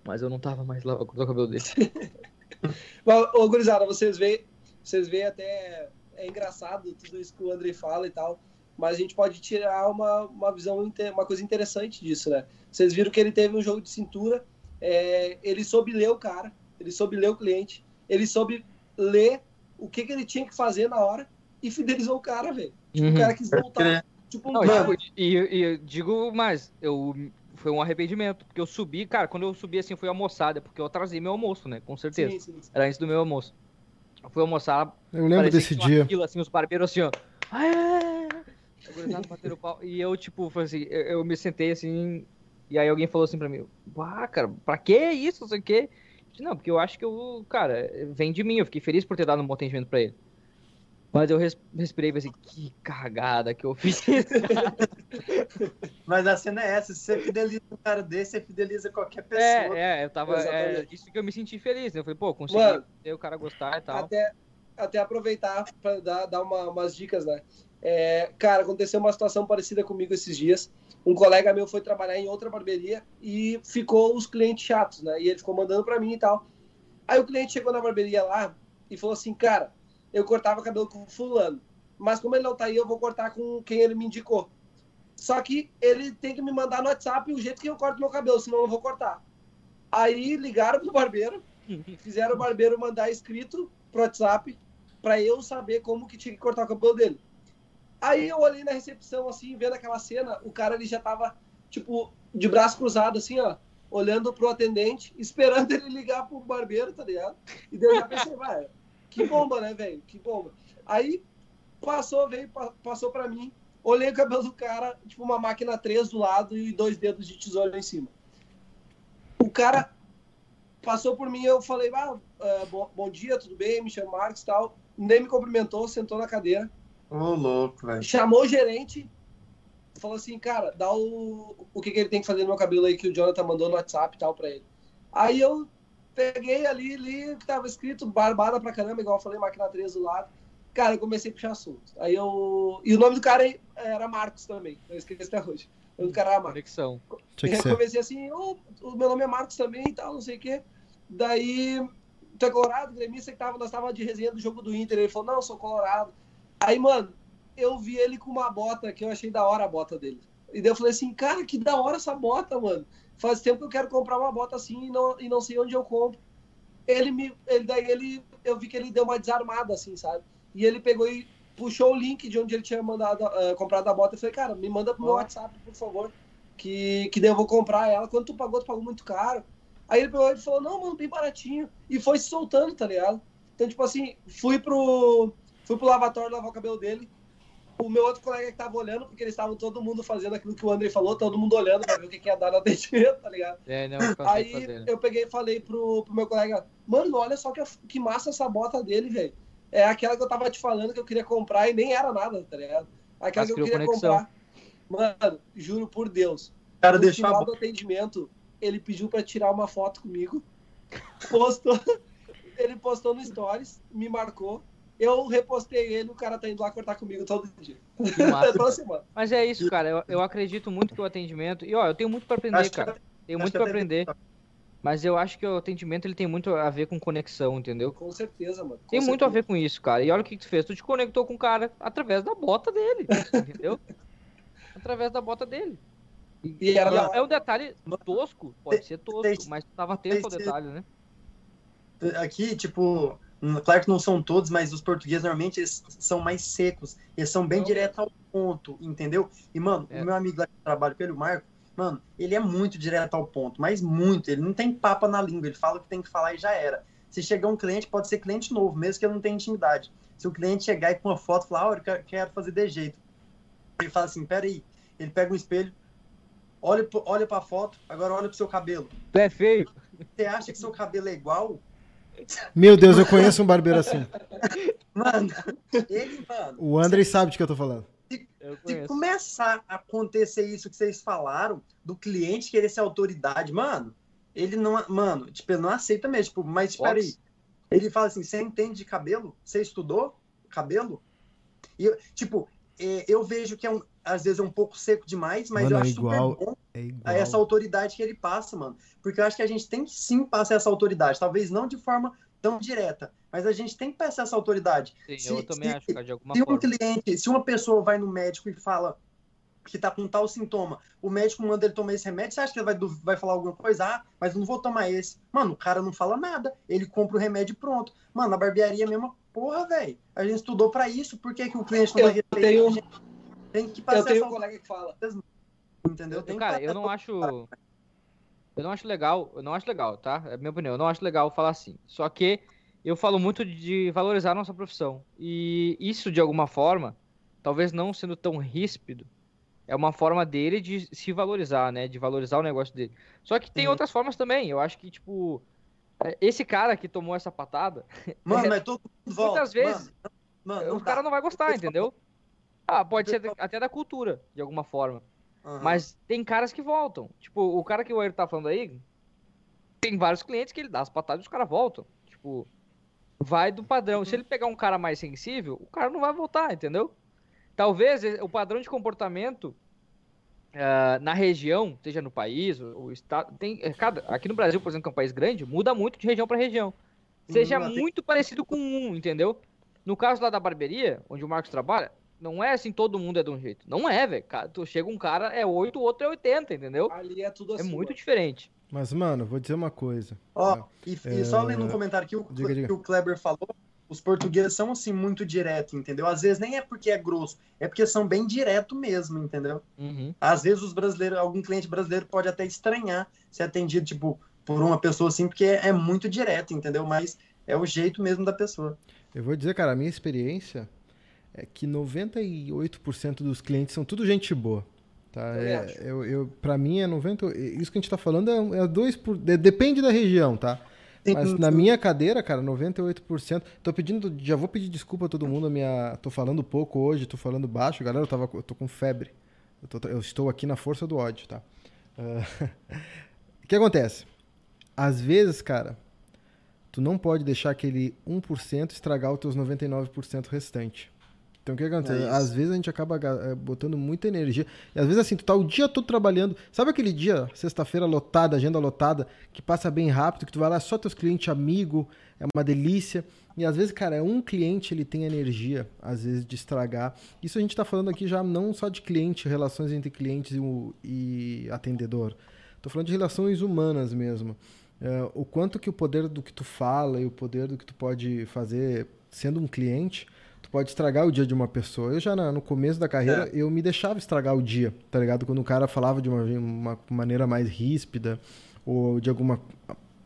Mas eu não tava mais lá pra cortar o cabelo dele. ô, gurizada, vocês veem, vocês veem até. É engraçado tudo isso que o André fala e tal. Mas a gente pode tirar uma, uma visão, uma coisa interessante disso, né? Vocês viram que ele teve um jogo de cintura, é, ele soube ler o cara, ele soube ler o cliente, ele soube ler o que, que ele tinha que fazer na hora e fidelizou o cara, velho. Tipo, uhum. o cara quis voltar. Tipo, um Não, cara... E, e, digo mais, eu foi um arrependimento, porque eu subi, cara, quando eu subi assim, foi almoçada, porque eu atrasei meu almoço, né? Com certeza. Sim, sim, sim. Era antes do meu almoço. Eu fui almoçar. Eu lembro desse dia. Fila, assim, os barbeiros assim, ó. E eu, tipo, foi assim, eu, eu, me sentei assim, e aí alguém falou assim pra mim, ah, cara, pra que isso? Não sei o quê. Não, porque eu acho que o cara vem de mim. Eu fiquei feliz por ter dado um bom atendimento pra ele. Mas eu respirei e pensei, que cagada que eu fiz. Mas a cena é essa, se você fideliza um cara desse, você fideliza qualquer pessoa. É, é eu tava. É, isso que eu me senti feliz, né? Eu falei, pô, consegui Mano, o cara gostar e tal. Até, até aproveitar pra dar, dar uma, umas dicas, né? É, cara, aconteceu uma situação parecida comigo esses dias. Um colega meu foi trabalhar em outra barbearia e ficou os clientes chatos, né? E ele ficou mandando para mim e tal. Aí o cliente chegou na barbearia lá e falou assim: Cara, eu cortava cabelo com fulano, mas como ele não tá aí, eu vou cortar com quem ele me indicou. Só que ele tem que me mandar no WhatsApp o jeito que eu corto meu cabelo, senão eu não vou cortar. Aí ligaram pro barbeiro, fizeram o barbeiro mandar escrito pro WhatsApp para eu saber como que tinha que cortar o cabelo dele. Aí eu olhei na recepção, assim, vendo aquela cena, o cara ele já tava, tipo, de braço cruzado, assim, ó, olhando pro atendente, esperando ele ligar pro barbeiro, tá ligado? E daí eu já pensei, vai, que bomba, né, velho? Que bomba. Aí passou, veio, passou pra mim, olhei o cabelo do cara, tipo, uma máquina 3 do lado e dois dedos de tesoura em cima. O cara passou por mim, eu falei, ah, uh, bom, bom dia, tudo bem? Me chamo Marcos e tal. Nem me cumprimentou, sentou na cadeira Ô, oh, louco, velho. Chamou o gerente, falou assim, cara, dá o, o que, que ele tem que fazer no meu cabelo aí que o Jonathan mandou no WhatsApp e tal pra ele. Aí eu peguei ali, li que tava escrito, barbada pra caramba, igual eu falei, máquina 3 do lado. Cara, eu comecei a puxar assunto. Aí eu. E o nome do cara era Marcos também. Eu esqueci até hoje. O nome do cara era Marcos. Conexão. E eu comecei assim, oh, o meu nome é Marcos também e tal, não sei o quê. Daí, tu é colorado, gremista que tava, nós tava de resenha do jogo do Inter. Ele falou, não, eu sou colorado. Aí, mano, eu vi ele com uma bota que eu achei da hora a bota dele. E daí eu falei assim, cara, que da hora essa bota, mano. Faz tempo que eu quero comprar uma bota assim e não, e não sei onde eu compro. Ele me. Ele, daí ele. Eu vi que ele deu uma desarmada, assim, sabe? E ele pegou e puxou o link de onde ele tinha mandado uh, comprado a bota. Eu falei, cara, me manda pro meu WhatsApp, por favor. Que, que daí eu vou comprar ela. Quando tu pagou, tu pagou muito caro. Aí ele pegou e falou, não, mano, bem baratinho. E foi se soltando, tá ligado? Então, tipo assim, fui pro Fui pro lavatório lavar o cabelo dele. O meu outro colega que tava olhando, porque eles estavam todo mundo fazendo aquilo que o André falou, todo mundo olhando pra ver o que, que ia dar no atendimento, tá ligado? É, não, Aí fazer, né? eu peguei e falei pro, pro meu colega, mano, olha só que, que massa essa bota dele, velho. É aquela que eu tava te falando que eu queria comprar e nem era nada, tá ligado? Aquela Mas que eu queria conexão. comprar. Mano, juro por Deus. Cara, no final do atendimento, ele pediu pra tirar uma foto comigo. Postou. ele postou no Stories, me marcou eu repostei ele, o cara tá indo lá cortar comigo todo dia. Toda semana. Mas é isso, cara. Eu, eu acredito muito que o atendimento. E ó, eu tenho muito pra aprender, Acho cara. Tenho muito até- aprender. Mas eu acho que o atendimento ele tem muito a ver com conexão, entendeu? Com certeza, mano. com Tem muito a certeza. ver com isso, cara. E olha o que que tu fez. Tu te conectou com o cara através da bota dele. entendeu? Através da bota dele. E era E da é, é um detalhe tosco, pode ser tosco, mas tu tava atento ao detalhe, né? Aqui, tipo, claro que não são todos, mas os portugueses normalmente eles são mais secos. Eles são bem Não. direto ao ponto, entendeu? E, mano, É. o meu amigo lá que trabalha com ele, o Marco, mano, ele é muito direto ao ponto, mas muito. Ele não tem papa na língua, ele fala o que tem que falar e já era. Se chegar um cliente, pode ser cliente novo, mesmo que ele não tenha intimidade. Se o cliente chegar e com uma foto falar, ah, eu quero- fazer de jeito. Ele fala assim, peraí. Ele pega um espelho, olha, olha pra foto, agora olha pro seu cabelo. É feio. Você acha que seu cabelo é igual? Meu Deus, eu conheço um barbeiro assim. Mano, ele, mano, O André sabe de que eu tô falando. Se começar a acontecer isso que vocês falaram, do cliente querer ser autoridade, mano, ele não, mano, tipo, ele não aceita mesmo, tipo, mas espera aí. Ele fala assim, você entende de cabelo? Você estudou cabelo? E, tipo, é, eu vejo que é um, às vezes é um pouco seco demais, mas Mano, eu é acho igual- super bom É a essa autoridade que ele passa, mano. Porque eu acho que a gente tem que sim passar essa autoridade, talvez não de forma tão direta, mas a gente tem que passar essa autoridade. Sim, se- eu também se- acho, cara, de alguma Se um forma. cliente, se uma pessoa vai no médico e fala que tá com tal sintoma, o médico manda ele tomar esse remédio, você acha que ele vai, vai falar alguma coisa? Ah, mas eu não vou tomar esse. Mano, o cara não fala nada. Ele compra o remédio pronto. Mano, na barbearia é a mesma porra, velho. A gente estudou pra isso. Por que, que o cliente não Eu vai respeitar? tenho- a? Tem que passar Eu tenho um essa colega que fala. Entendeu? Tem Cara, eu não acho. Eu não acho legal, eu não acho legal, tá? É a minha opinião, eu não acho legal falar assim. Só que eu falo muito de valorizar a nossa profissão. E isso, de alguma forma, talvez não sendo tão ríspido, é uma forma dele de se valorizar, né? De valorizar o negócio dele. Só que tem outras formas também. Eu acho que, tipo, é, esse cara que tomou essa patada, Mano, mas todo mundo volta. muitas vezes Mano, mano, o cara dá. não vai gostar, entendeu? Ah, pode ser até da cultura, de alguma forma. Mas tem caras que voltam. Tipo, o cara que o Ayrton tá falando aí, tem vários clientes que ele dá as patadas e os caras voltam. Tipo, vai do padrão. Se ele pegar um cara mais sensível, o cara não vai voltar, entendeu? Talvez o padrão de comportamento ah, na região, seja no país, o, estado, tem eh, cada, aqui no Brasil, por exemplo, que é um país grande, muda muito de região para região. Seja Hum, tem- muito parecido com um, entendeu? No caso lá da barbearia, onde o Marcos trabalha, não é assim todo mundo é de um jeito. Não é, velho. Tu chega um cara é 8, o outro é 80, entendeu? Ali é tudo É assim. muito mano. diferente. Mas, mano, vou dizer uma coisa. Ó, e, e só É, lendo um comentário que o, diga, diga. que o Kleber falou, os portugueses são assim muito direto, entendeu? Às vezes nem é porque é grosso, é porque são bem direto mesmo, entendeu? Uhum. Às vezes os brasileiros, algum cliente brasileiro pode até estranhar ser atendido tipo por uma pessoa assim, porque é, é muito direto, entendeu? Mas é o jeito mesmo da pessoa. Eu vou dizer, cara, a minha experiência é que 98% dos clientes são tudo gente boa. Tá? É, eu, eu, pra mim é 90. Isso que a gente tá falando é, é dois por, de- depende da região, tá? Mas na minha cadeira, cara, 98%. Tô pedindo, já vou pedir desculpa a todo mundo. A minha, tô falando pouco hoje, tô falando baixo, galera. Eu, tava, eu tô com febre. Eu, tô- eu estou aqui na força do ódio, tá? Ah, o que acontece? Às vezes, cara, tu não pode deixar aquele 1% estragar os teus 99% restante. Então o que acontece? É às vezes a gente acaba eh, botando muita energia. E às vezes assim, tu tá o dia todo trabalhando. Sabe aquele dia, sexta-feira lotada, agenda lotada, que passa bem rápido, que tu vai lá só teus clientes amigo, é uma delícia. E às vezes, cara, é um cliente ele tem energia, às vezes, de estragar. Isso a gente tá falando aqui já não só de cliente, relações entre clientes e, atendedor. Tô falando de relações humanas mesmo. É, o quanto que o poder do que tu fala e o poder do que tu pode fazer sendo um cliente, tu pode estragar o dia de uma pessoa. Eu já na- no começo da carreira, eu me deixava estragar o dia, tá ligado? Quando o cara falava de uma, uma maneira mais ríspida ou de alguma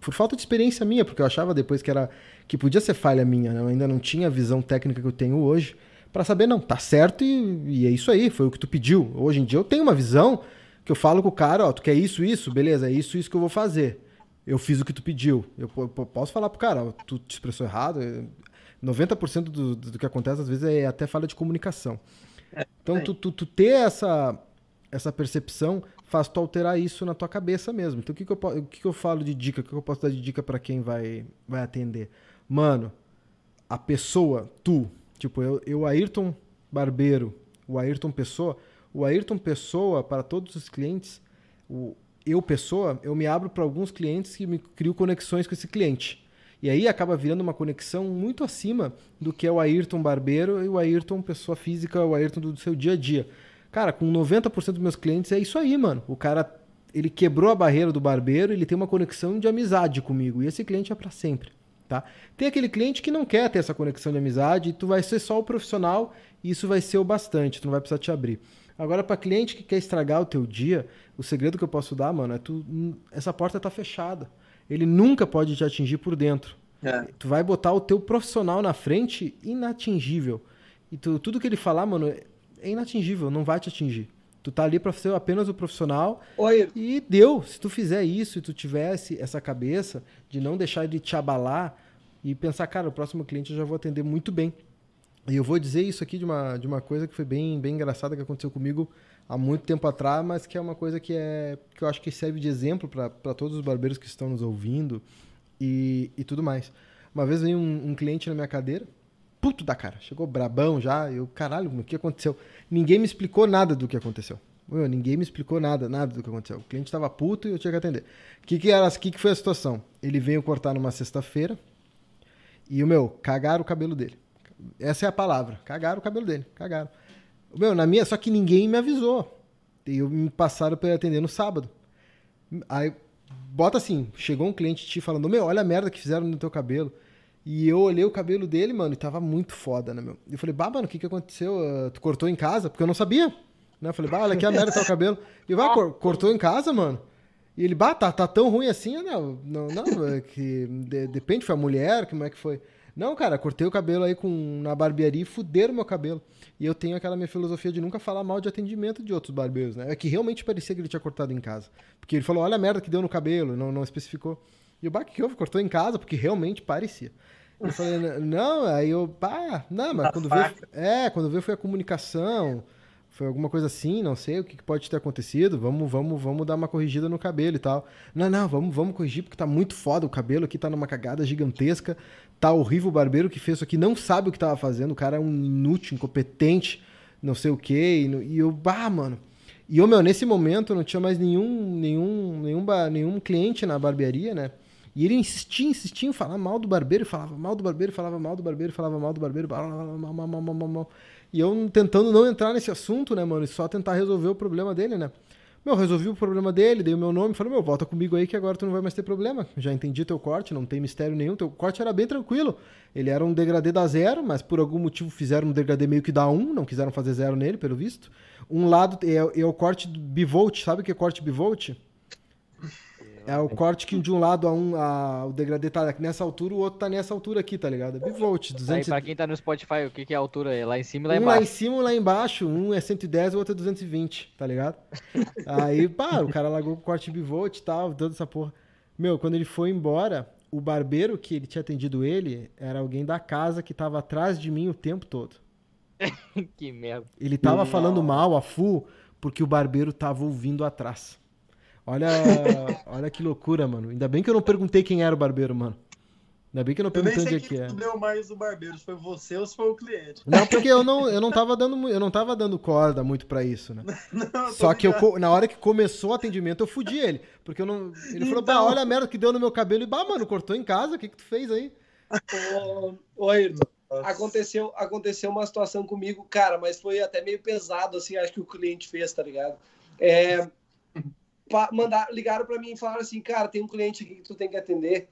por falta de experiência minha, porque eu achava depois que era que podia ser falha minha, né? Eu ainda não tinha a visão técnica que eu tenho hoje para saber não, tá certo e, e é isso aí, foi o que tu pediu. Hoje em dia eu tenho uma visão que eu falo com o cara, ó, tu quer isso, isso, beleza, é isso, isso que eu vou fazer. Eu fiz o que tu pediu. Eu po- posso falar pro cara, ó, tu te expressou errado. É- 90% do, do que acontece às vezes é até falha de comunicação. Então sim. tu, tu, tu ter essa essa percepção faz tu alterar isso na tua cabeça mesmo. Então o que, que, eu, o que, que eu falo de dica? O que, que eu posso dar de dica para quem vai, vai atender? Mano, a pessoa, tu, tipo, eu, eu Ayrton Barbeiro, o Ayrton Pessoa, o Ayrton Pessoa, para todos os clientes, o eu pessoa, eu me abro para alguns clientes que me crio conexões com esse cliente. E aí acaba virando uma conexão muito acima do que é o Ayrton Barbeiro e o Ayrton pessoa física, o Ayrton do seu dia a dia. Cara, com 90% dos meus clientes é isso aí, mano. O cara, ele quebrou a barreira do barbeiro, ele tem uma conexão de amizade comigo. E esse cliente é para sempre, tá? Tem aquele cliente que não quer ter essa conexão de amizade, e tu vai ser só o profissional e isso vai ser o bastante, tu não vai precisar te abrir. Agora, para cliente que quer estragar o teu dia, o segredo que eu posso dar, mano, é tu. Essa porta tá fechada. Ele nunca pode te atingir por dentro. É. Tu vai botar o teu profissional na frente inatingível. E tu, tudo que ele falar, mano, é inatingível, não vai te atingir. Tu tá ali para ser apenas o profissional. Oi. E deu. Se tu fizer isso e tu tivesse essa cabeça de não deixar ele te abalar e pensar, cara, o próximo cliente eu já vou atender muito bem. E eu vou dizer isso aqui de uma, de uma coisa que foi bem, bem engraçada que aconteceu comigo há muito tempo atrás, mas que é uma coisa que, é, que eu acho que serve de exemplo para todos os barbeiros que estão nos ouvindo e, e tudo mais. Uma vez veio um, um, cliente na minha cadeira, puto da cara, chegou brabão já, eu, caralho, o que aconteceu? Ninguém me explicou nada do que aconteceu. Meu, ninguém me explicou nada, nada do que aconteceu. O cliente estava puto e eu tinha que atender. O que, que, era, que, que foi a situação? Ele veio cortar numa sexta-feira e o meu, cagaram o cabelo dele. Essa é a palavra. Cagaram o cabelo dele. Cagaram. Meu, na minha, só que ninguém me avisou. E eu me passaram para atender no sábado. Aí, bota assim, chegou um cliente te falando, meu, olha a merda que fizeram no teu cabelo. E eu olhei o cabelo dele, mano, e tava muito foda, né, meu? Eu falei, bah, mano, o que que aconteceu? Uh, tu cortou em casa? Porque eu não sabia. Né? Eu falei, bah, olha aqui a merda do teu cabelo. E vai, cor cortou em casa, mano? E ele, bah, tá, tá tão ruim assim? Não, não, não, é que de, depende, foi a mulher, como é que foi? Não, cara, cortei o cabelo aí com, na barbearia e fuderam meu cabelo. E eu tenho aquela minha filosofia de nunca falar mal de atendimento de outros barbeiros, né? É que realmente parecia que ele tinha cortado em casa. Porque ele falou, olha a merda que deu no cabelo, não, não especificou. E o Bach que houve, cortou em casa, porque realmente parecia. Eu falei, não, aí eu, pá, não, mas quando veio, é, quando veio foi a comunicação, foi alguma coisa assim, não sei o que pode ter acontecido. Vamos, vamos, vamos dar uma corrigida no cabelo e tal. Não, não, vamos, vamos corrigir porque tá muito foda o cabelo aqui, tá numa cagada gigantesca. Tá horrível o barbeiro que fez isso aqui, não sabe o que tava fazendo. O cara é um inútil, incompetente, não sei o quê. E, e eu, bah, mano. E eu, meu, nesse momento não tinha mais nenhum, nenhum, nenhum, nenhum cliente na barbearia, né? E ele insistia, insistia em falar mal do barbeiro, falava mal do barbeiro, falava mal do barbeiro, falava mal do barbeiro, mal, mal, mal, mal, mal, mal. E eu tentando não entrar nesse assunto, né, mano? E só tentar resolver o problema dele, né? Meu, resolvi o problema dele, dei o meu nome, falei, meu, volta comigo aí que agora tu não vai mais ter problema. Já entendi teu corte, não tem mistério nenhum. Teu corte era bem tranquilo. Ele era um degradê da zero, mas por algum motivo fizeram um degradê meio que da um, não quiseram fazer zero nele, pelo visto. Um lado é, é o corte bivolt, sabe o que é corte bivolt? É o corte que de um lado a um, a, o degradê tá nessa altura, o outro tá nessa altura aqui, tá ligado? É bivolt. 200... Aí, pra quem tá no Spotify, o que, que é a altura? É lá em cima e lá um embaixo? lá em cima e lá embaixo. Um é 110 e o outro é 220, tá ligado? Aí, pá, o cara largou o corte bivolt e tal, toda essa porra. Meu, quando ele foi embora, o barbeiro que ele tinha atendido ele era alguém da casa que tava atrás de mim o tempo todo. que merda. Ele tava falando mal a Fu porque o barbeiro tava ouvindo atrás. Olha, olha que loucura, mano. Ainda bem que eu não perguntei quem era o barbeiro, mano. Ainda bem que eu não perguntei onde é que é. deu mais o barbeiro, se foi você ou se foi o cliente. Não, porque eu não, eu não tava dando, eu não tava dando corda muito para isso, né? Não, Só que eu, na hora que começou o atendimento, eu fudi ele, porque eu não, ele falou: então... "Bah, olha a merda que deu no meu cabelo" e bah, mano, cortou em casa, o que que tu fez aí? Oi, aconteceu, aconteceu uma situação comigo, cara, mas foi até meio pesado assim, acho que o cliente fez, tá ligado? É, mandar, ligaram para mim e falaram assim, cara, tem um cliente aqui que tu tem que atender,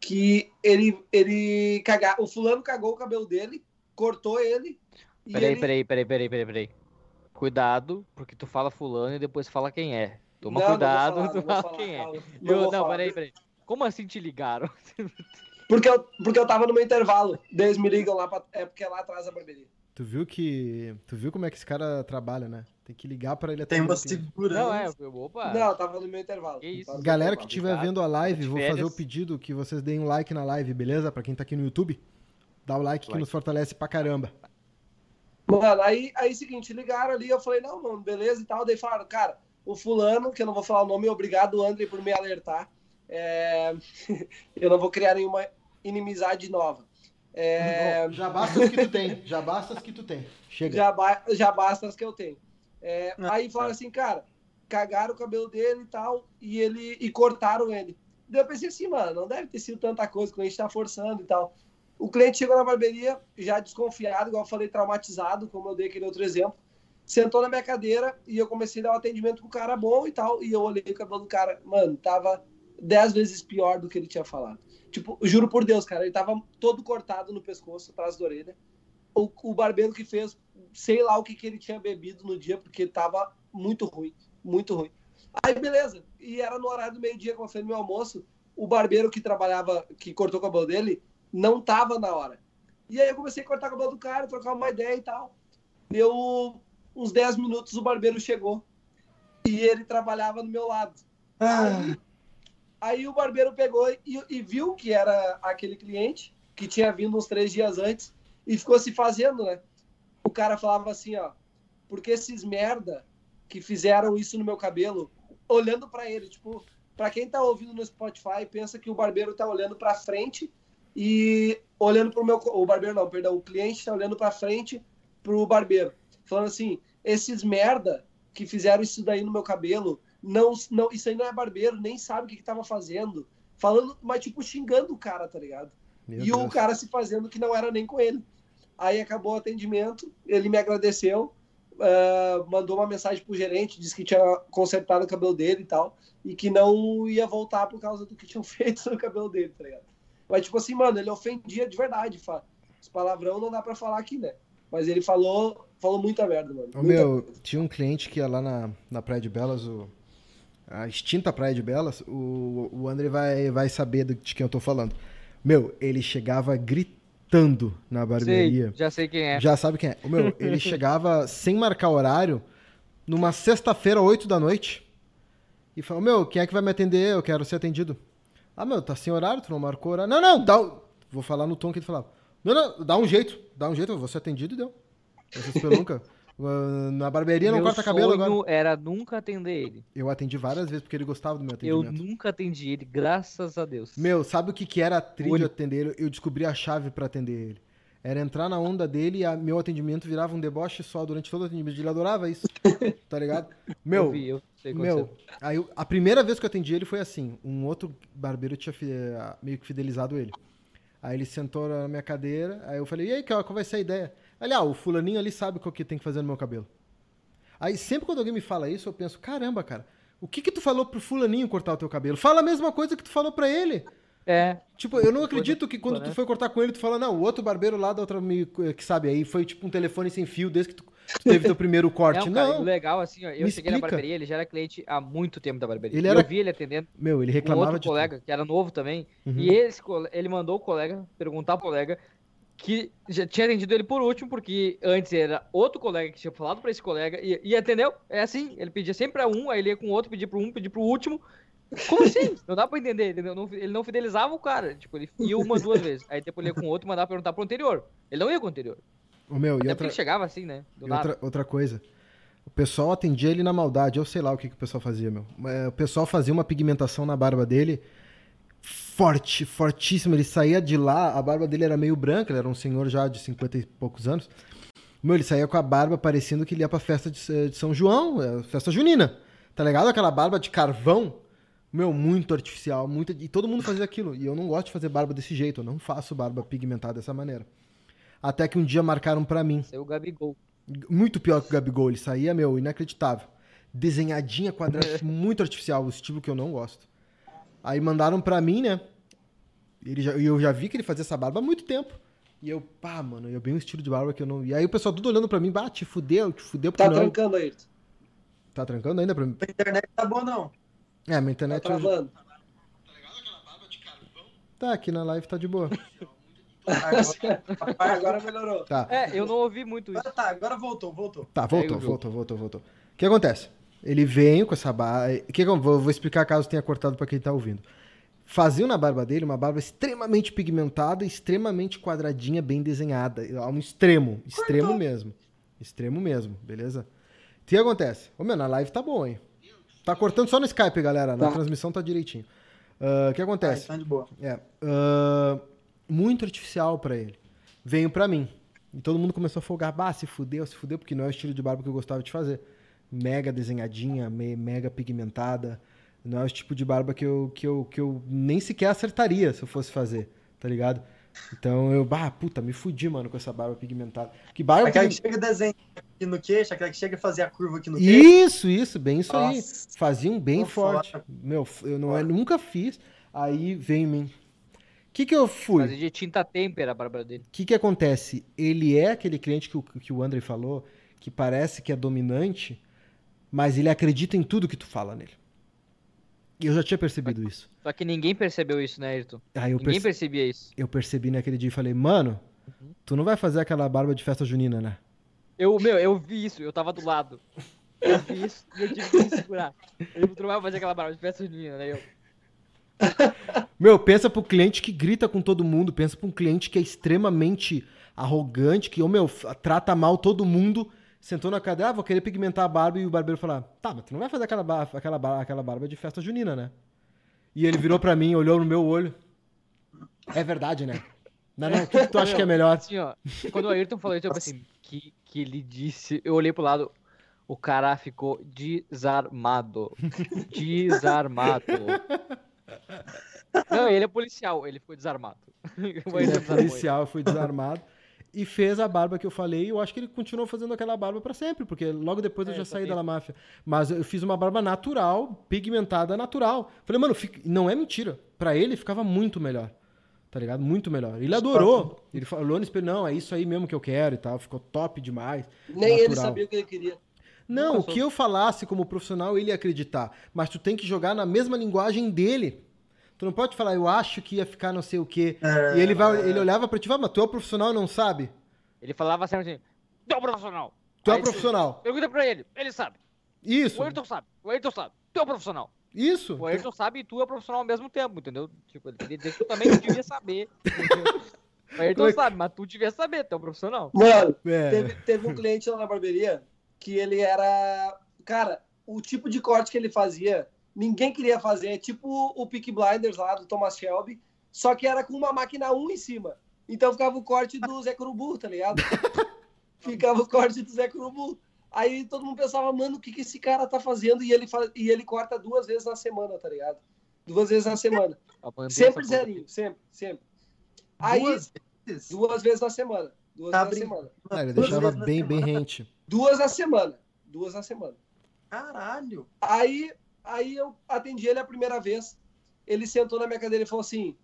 que ele, ele cagar, o fulano cagou o cabelo dele, cortou ele. Peraí, ele... peraí, peraí, peraí, peraí, peraí. Cuidado, porque tu fala fulano e depois fala quem é. Toma não, cuidado, não falar, tu fala falar, quem é. Não, eu, não peraí, peraí. Como assim te ligaram? Porque eu, porque eu tava no meu intervalo. Eles me ligam lá, pra, é porque é lá atrás da barbearia. Tu viu que. Tu viu como é que esse cara trabalha, né? Tem que ligar para ele até. Tem uma segurança. Não, é, opa. Não, tava no meu intervalo. Que isso? Galera que estiver vendo a live, vou fazer o pedido que vocês deem um like na live, beleza? Para quem tá aqui no YouTube, dá o like que nos fortalece pra caramba. Mano, aí, aí seguinte, ligaram ali, eu falei, não, mano, beleza e tal. Daí falaram, cara, o fulano, que eu não vou falar o nome, obrigado, André, por me alertar. É... eu não vou criar nenhuma inimizade nova. É, Já basta as que tu tem. Já basta as que tu tem. Chega. já, ba- já basta as que eu tenho. É, Ah, aí falaram assim, cara, cagaram o cabelo dele e tal, e ele e cortaram ele. Daí eu pensei assim, mano, não deve ter sido tanta coisa que a gente tá forçando e tal. O cliente chegou na barbearia, já desconfiado, igual eu falei, traumatizado, como eu dei aquele outro exemplo. Sentou na minha cadeira e eu comecei a dar um atendimento pro cara bom e tal. E eu olhei o cabelo do cara, mano, tava dez vezes pior do que ele tinha falado. Tipo, juro por Deus, cara, ele tava todo cortado no pescoço, atrás da orelha. O, o barbeiro que fez, sei lá o que, que ele tinha bebido no dia, porque tava muito ruim, muito ruim. Aí, beleza. E era no horário do meio-dia, como eu falei no meu almoço, o barbeiro que trabalhava, que cortou o cabelo dele, não tava na hora. E aí eu comecei a cortar o cabelo do cara, trocar uma ideia e tal. Deu uns 10 minutos, o barbeiro chegou. E ele trabalhava no meu lado. Aí, aí o barbeiro pegou e, e viu que era aquele cliente que tinha vindo uns três dias antes e ficou se fazendo, né? O cara falava assim, ó, porque esses merda que fizeram isso no meu cabelo, olhando pra ele, tipo, pra quem tá ouvindo no Spotify, pensa que o barbeiro tá olhando pra frente e olhando pro meu, o barbeiro não, perdão, o cliente tá olhando pra frente pro barbeiro, falando assim, esses merda que fizeram isso daí no meu cabelo, não, não, isso aí não é barbeiro, nem sabe o que que tava fazendo, falando, mas tipo xingando o cara, tá ligado? Meu e o Deus. cara se fazendo que não era nem com ele. Aí acabou o atendimento, ele me agradeceu, ah, mandou uma mensagem pro gerente, disse que tinha consertado o cabelo dele e tal, e que não ia voltar por causa do que tinham feito no cabelo dele, tá ligado? Mas, tipo assim, mano, ele ofendia de verdade. Fa... Os palavrão não dá pra falar aqui, né? Mas ele falou, falou muita merda, mano. Ô, Muita meu, coisa. tinha um cliente que ia lá na, na Praia de Belas, o, a extinta Praia de Belas, o, o André vai, vai saber de quem eu tô falando. Meu, ele chegava gritando na barbearia. Já sei quem é. Já sabe quem é. Ô, meu, ele chegava sem marcar horário, numa sexta-feira, 8 da noite, e falou, meu, quem é que vai me atender? Eu quero ser atendido. Ah, meu, tá sem horário, tu não marcou horário. Não, não, dá um... Vou falar no tom que ele falava. Não, não, dá um jeito, dá um jeito, eu vou ser atendido e deu. Essa espelunca. Ah, Na barbearia não Meu corta cabelo sonho agora. era nunca atender ele. Eu atendi várias vezes porque ele gostava do meu Eu atendimento. nunca atendi ele, graças a Deus. Meu, sabe o que, que era a trilha de atender? Eu descobri a chave pra atender ele. Era entrar na onda dele e a- meu atendimento virava um deboche só durante todo o atendimento. Ele adorava isso. tá ligado? Meu, eu vi, eu meu, aí eu- a primeira vez que eu atendi ele foi assim. Um outro barbeiro tinha eh, meio que fidelizado ele. Aí ele sentou na minha cadeira, aí eu falei, e aí, qual vai ser a ideia? Ele, ah, o fulaninho ali sabe o que tem que fazer no meu cabelo. Aí sempre quando alguém me fala isso, eu penso, caramba, cara, o que que tu falou pro fulaninho cortar o teu cabelo? Fala a mesma coisa que tu falou pra ele. É, Tipo, eu não acredito que quando né? tu foi cortar com ele, tu fala, não, o outro barbeiro lá da outra que sabe, aí foi tipo um telefone sem fio desde que tu, teve teu primeiro corte. não, cara, não, legal, assim, ó, eu cheguei na explica. barbearia, ele já era cliente há muito tempo da barbearia. Ele era- Eu vi ele atendendo meu, ele um reclamava outro de colega, que era novo também, Uhum. e esse, ele mandou o colega perguntar pro colega que já tinha atendido ele por último, porque antes era outro colega que tinha falado pra esse colega, e, e atendeu, é assim, ele pedia sempre pra um, aí ele ia com o outro, pedia pro um, pedia pro último, como assim? Não dá pra entender, entendeu? Não- ele não fidelizava o cara, tipo, ele ia uma, duas vezes, aí depois ele ia com o outro e mandava perguntar pro anterior, ele não ia com o anterior, Ô, meu, e até porque outra, ele chegava assim, né, e outra, outra coisa. O pessoal atendia ele na maldade, eu sei lá o que, que o pessoal fazia, meu. É, O pessoal fazia uma pigmentação na barba dele forte, fortíssima. Ele saía de lá, a barba dele era meio branca, ele era um senhor já de 50 e poucos anos. Meu, ele saía com a barba parecendo que ele ia pra festa de, de São João, é, festa junina. Tá ligado? Aquela barba de carvão. Meu, muito artificial, muito. E todo mundo fazia aquilo. E eu não gosto de fazer barba desse jeito, eu não faço barba pigmentada dessa maneira. Até que um dia marcaram pra mim. Seu Gabigol. Muito pior que o Gabigol. Ele saía, meu, inacreditável. Desenhadinha, quadrada, muito artificial, o estilo que eu não gosto. Aí mandaram pra mim, né? Ele já, e eu já vi que ele fazia essa barba há muito tempo. E eu, pá, mano, eu bem um estilo de barba que eu não. E aí o pessoal tudo olhando pra mim, bah, te fudeu, te fudeu, Tá não. trancando aí. Tá trancando ainda pra mim? A internet tá boa, não. É, minha Tá internet hoje... travando. tá aqui na live, tá de boa. Agora, Agora melhorou. Tá. É, eu não ouvi muito isso. agora tá, agora voltou, voltou. Tá, voltou, voltou, voltou, voltou. O que acontece? Ele veio com essa barba. O que que vou, vou explicar caso tenha cortado pra quem tá ouvindo. Faziam na barba dele uma barba extremamente pigmentada, extremamente quadradinha, bem desenhada. A um extremo. Extremo mesmo. Extremo mesmo, beleza? O que acontece? Ô, meu, na live tá bom, hein? Tá cortando só no Skype, galera. Na Tá. transmissão tá direitinho. Ah, O que Tá, acontece? então de boa. É, ah, muito artificial pra ele. venho pra mim. E todo mundo começou a folgar, bah, se fudeu, se fudeu, porque não é o estilo de barba que eu gostava de fazer. Mega desenhadinha, me- mega pigmentada. Não é o tipo de barba que eu, que, eu, que eu nem sequer acertaria se eu fosse fazer, tá ligado? Então eu, bah, puta, me fudi, mano, com essa barba pigmentada. Que barba Aquela que pigmentada. chega desenho aqui no queixo, aquela que chega a fazer a curva aqui no queixo. Isso, isso, bem isso aí. Nossa. Faziam bem Tô forte. fora. Meu, eu não, eu nunca fiz. Aí vem em mim. O que, que eu fui? Fazer de tinta tempera a barba dele. O que, que acontece? Ele é aquele cliente que o, que o André falou, que parece que é dominante, mas ele acredita em tudo que tu fala nele. E eu já tinha percebido isso. Só que ninguém percebeu isso, né, Ayrton? Eu, Ninguém perce- percebia isso. eu percebi naquele dia e falei, mano, tu não vai fazer aquela barba de festa junina, né? Eu, meu, eu vi isso, eu tava do lado. Eu vi isso e eu tive que me segurar. Tu não vai fazer aquela barba de festa junina, né? Eu, Meu, pensa pro cliente que grita com todo mundo, pensa pra um cliente que é extremamente arrogante, que, ô meu, trata mal todo mundo, sentou na cadeira, ah, vou querer pigmentar a barba, e o barbeiro falar, tá, mas tu não vai fazer aquela, bar aquela, bar aquela barba de festa junina, né? E ele virou pra mim, olhou no meu olho, é verdade, né? Não, não, o que, tu acha que é melhor? assim, ó, quando o Ayrton falou isso, eu pensei, assim, que, que ele disse, eu olhei pro lado, o cara ficou desarmado. Desarmado. Não, ele é policial, ele ficou desarmado. Ele é policial, foi desarmado. E fez a barba que eu falei, e eu acho que ele continuou fazendo aquela barba pra sempre, porque logo depois eu É, já eu saí também. da La Máfia. Mas eu fiz uma barba natural, pigmentada natural. Falei, mano, fica- não é mentira. Pra ele ficava muito melhor. Tá ligado? Muito melhor. Ele adorou. Ele falou no espelho, não, é isso aí mesmo que eu quero e tal. Ficou top demais. Nem ele Natural. sabia o que ele queria. Não, o que eu falasse como profissional, ele ia acreditar. Mas tu tem que jogar na mesma linguagem dele. Tu não pode falar, eu acho que ia ficar não sei o quê. É, e ele, vai, ele olhava pra ti e falava, mas tu é o profissional não sabe? Ele falava sempre assim, tu é um profissional. Tu é o profissional. Pergunta pra ele, ele sabe. Isso, O Ayrton sabe, o Ayrton sabe. Tu é um profissional. isso. O Ayrton sabe e tu é profissional ao mesmo tempo, entendeu? Tipo, ele queria dizer que tu também devia saber. O Ayrton é sabe, mas tu devia saber, tu é um profissional. Mano, É. teve, teve um cliente lá na barbearia que ele era. Cara, o tipo de corte que ele fazia, ninguém queria fazer. É tipo o Peak Blinders lá do Thomas Shelby, só que era com uma máquina 1 em cima. Então ficava o corte do Zé Curubu, tá ligado? ficava o corte do Zé Curubu. Aí todo mundo pensava, mano, o que, que esse cara tá fazendo? E ele, fa... e ele corta duas vezes na semana, tá ligado? Duas vezes na semana. Sempre zerinho, sempre, sempre. Aí, Duas duas, vezes? vezes na semana. Duas Tá vezes na semana. Ah, ele Duas deixava vezes bem, bem rente. Duas na semana. Duas na semana. Caralho. Aí, aí eu atendi ele a primeira vez. Ele sentou na minha cadeira e falou assim: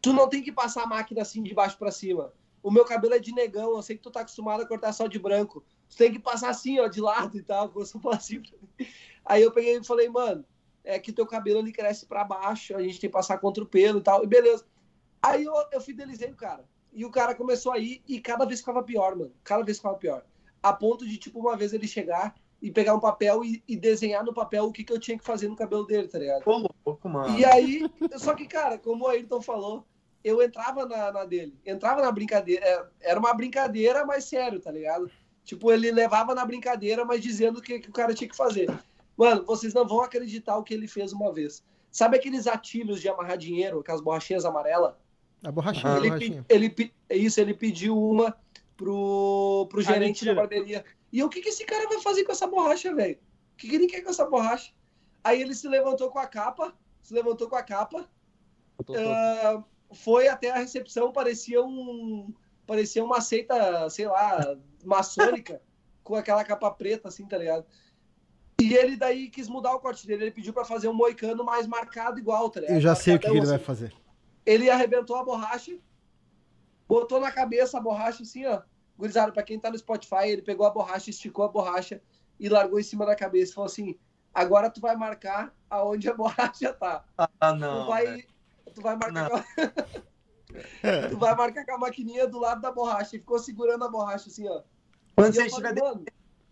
Tu não tem que passar a máquina assim de baixo pra cima. O meu cabelo é de negão, eu sei que tu tá acostumado a cortar só de branco. Tu tem que passar assim, ó, de lado e tal. Começou a falar assim. Aí eu peguei e falei, mano, é que teu cabelo ele cresce pra baixo, a gente tem que passar contra o pelo e tal. E beleza. Aí eu, eu fidelizei o cara. E o cara começou a ir e cada vez ficava pior, mano. Cada vez ficava pior. A ponto de, tipo, uma vez ele chegar e pegar um papel e, e desenhar no papel o que, que eu tinha que fazer no cabelo dele, tá ligado? Ô, louco, mano. E aí, só que, cara, como o Ayrton falou, eu entrava na, na dele, entrava na brincadeira. é, Era uma brincadeira, mas sério, tá ligado? Tipo, ele levava na brincadeira, mas dizendo o que, que o cara tinha que fazer. Mano, vocês não vão acreditar o que ele fez uma vez. Sabe aqueles atilhos de amarrar dinheiro, aquelas borrachinhas amarelas? A borrachinha, a ele, borrachinha. pe- ele, isso, ele pediu uma pro, pro gerente da barbearia. E o que, que esse cara vai fazer com essa borracha, velho? O que, que ele quer com essa borracha? Aí ele se levantou com a capa, se levantou com a capa, Tô- tô- ah, foi até a recepção, parecia um. Parecia uma seita, sei lá, maçônica, com aquela capa preta, assim, tá ligado? E ele daí quis mudar o corte dele, ele pediu pra fazer um moicano mais marcado igual, tá ligado? Eu já sei o que, que ele Marcadão, vai assim. fazer. Ele arrebentou a borracha, botou na cabeça a borracha assim, ó. Gurizada, pra quem tá no Spotify, ele pegou a borracha, esticou a borracha e largou em cima da cabeça. Falou assim: agora tu vai marcar aonde a borracha tá. Ah, não. tu vai. Tu vai marcar. Com a... tu vai marcar com a maquininha do lado da borracha. E ficou segurando a borracha assim, ó. Quando E falei, estiverem, mano,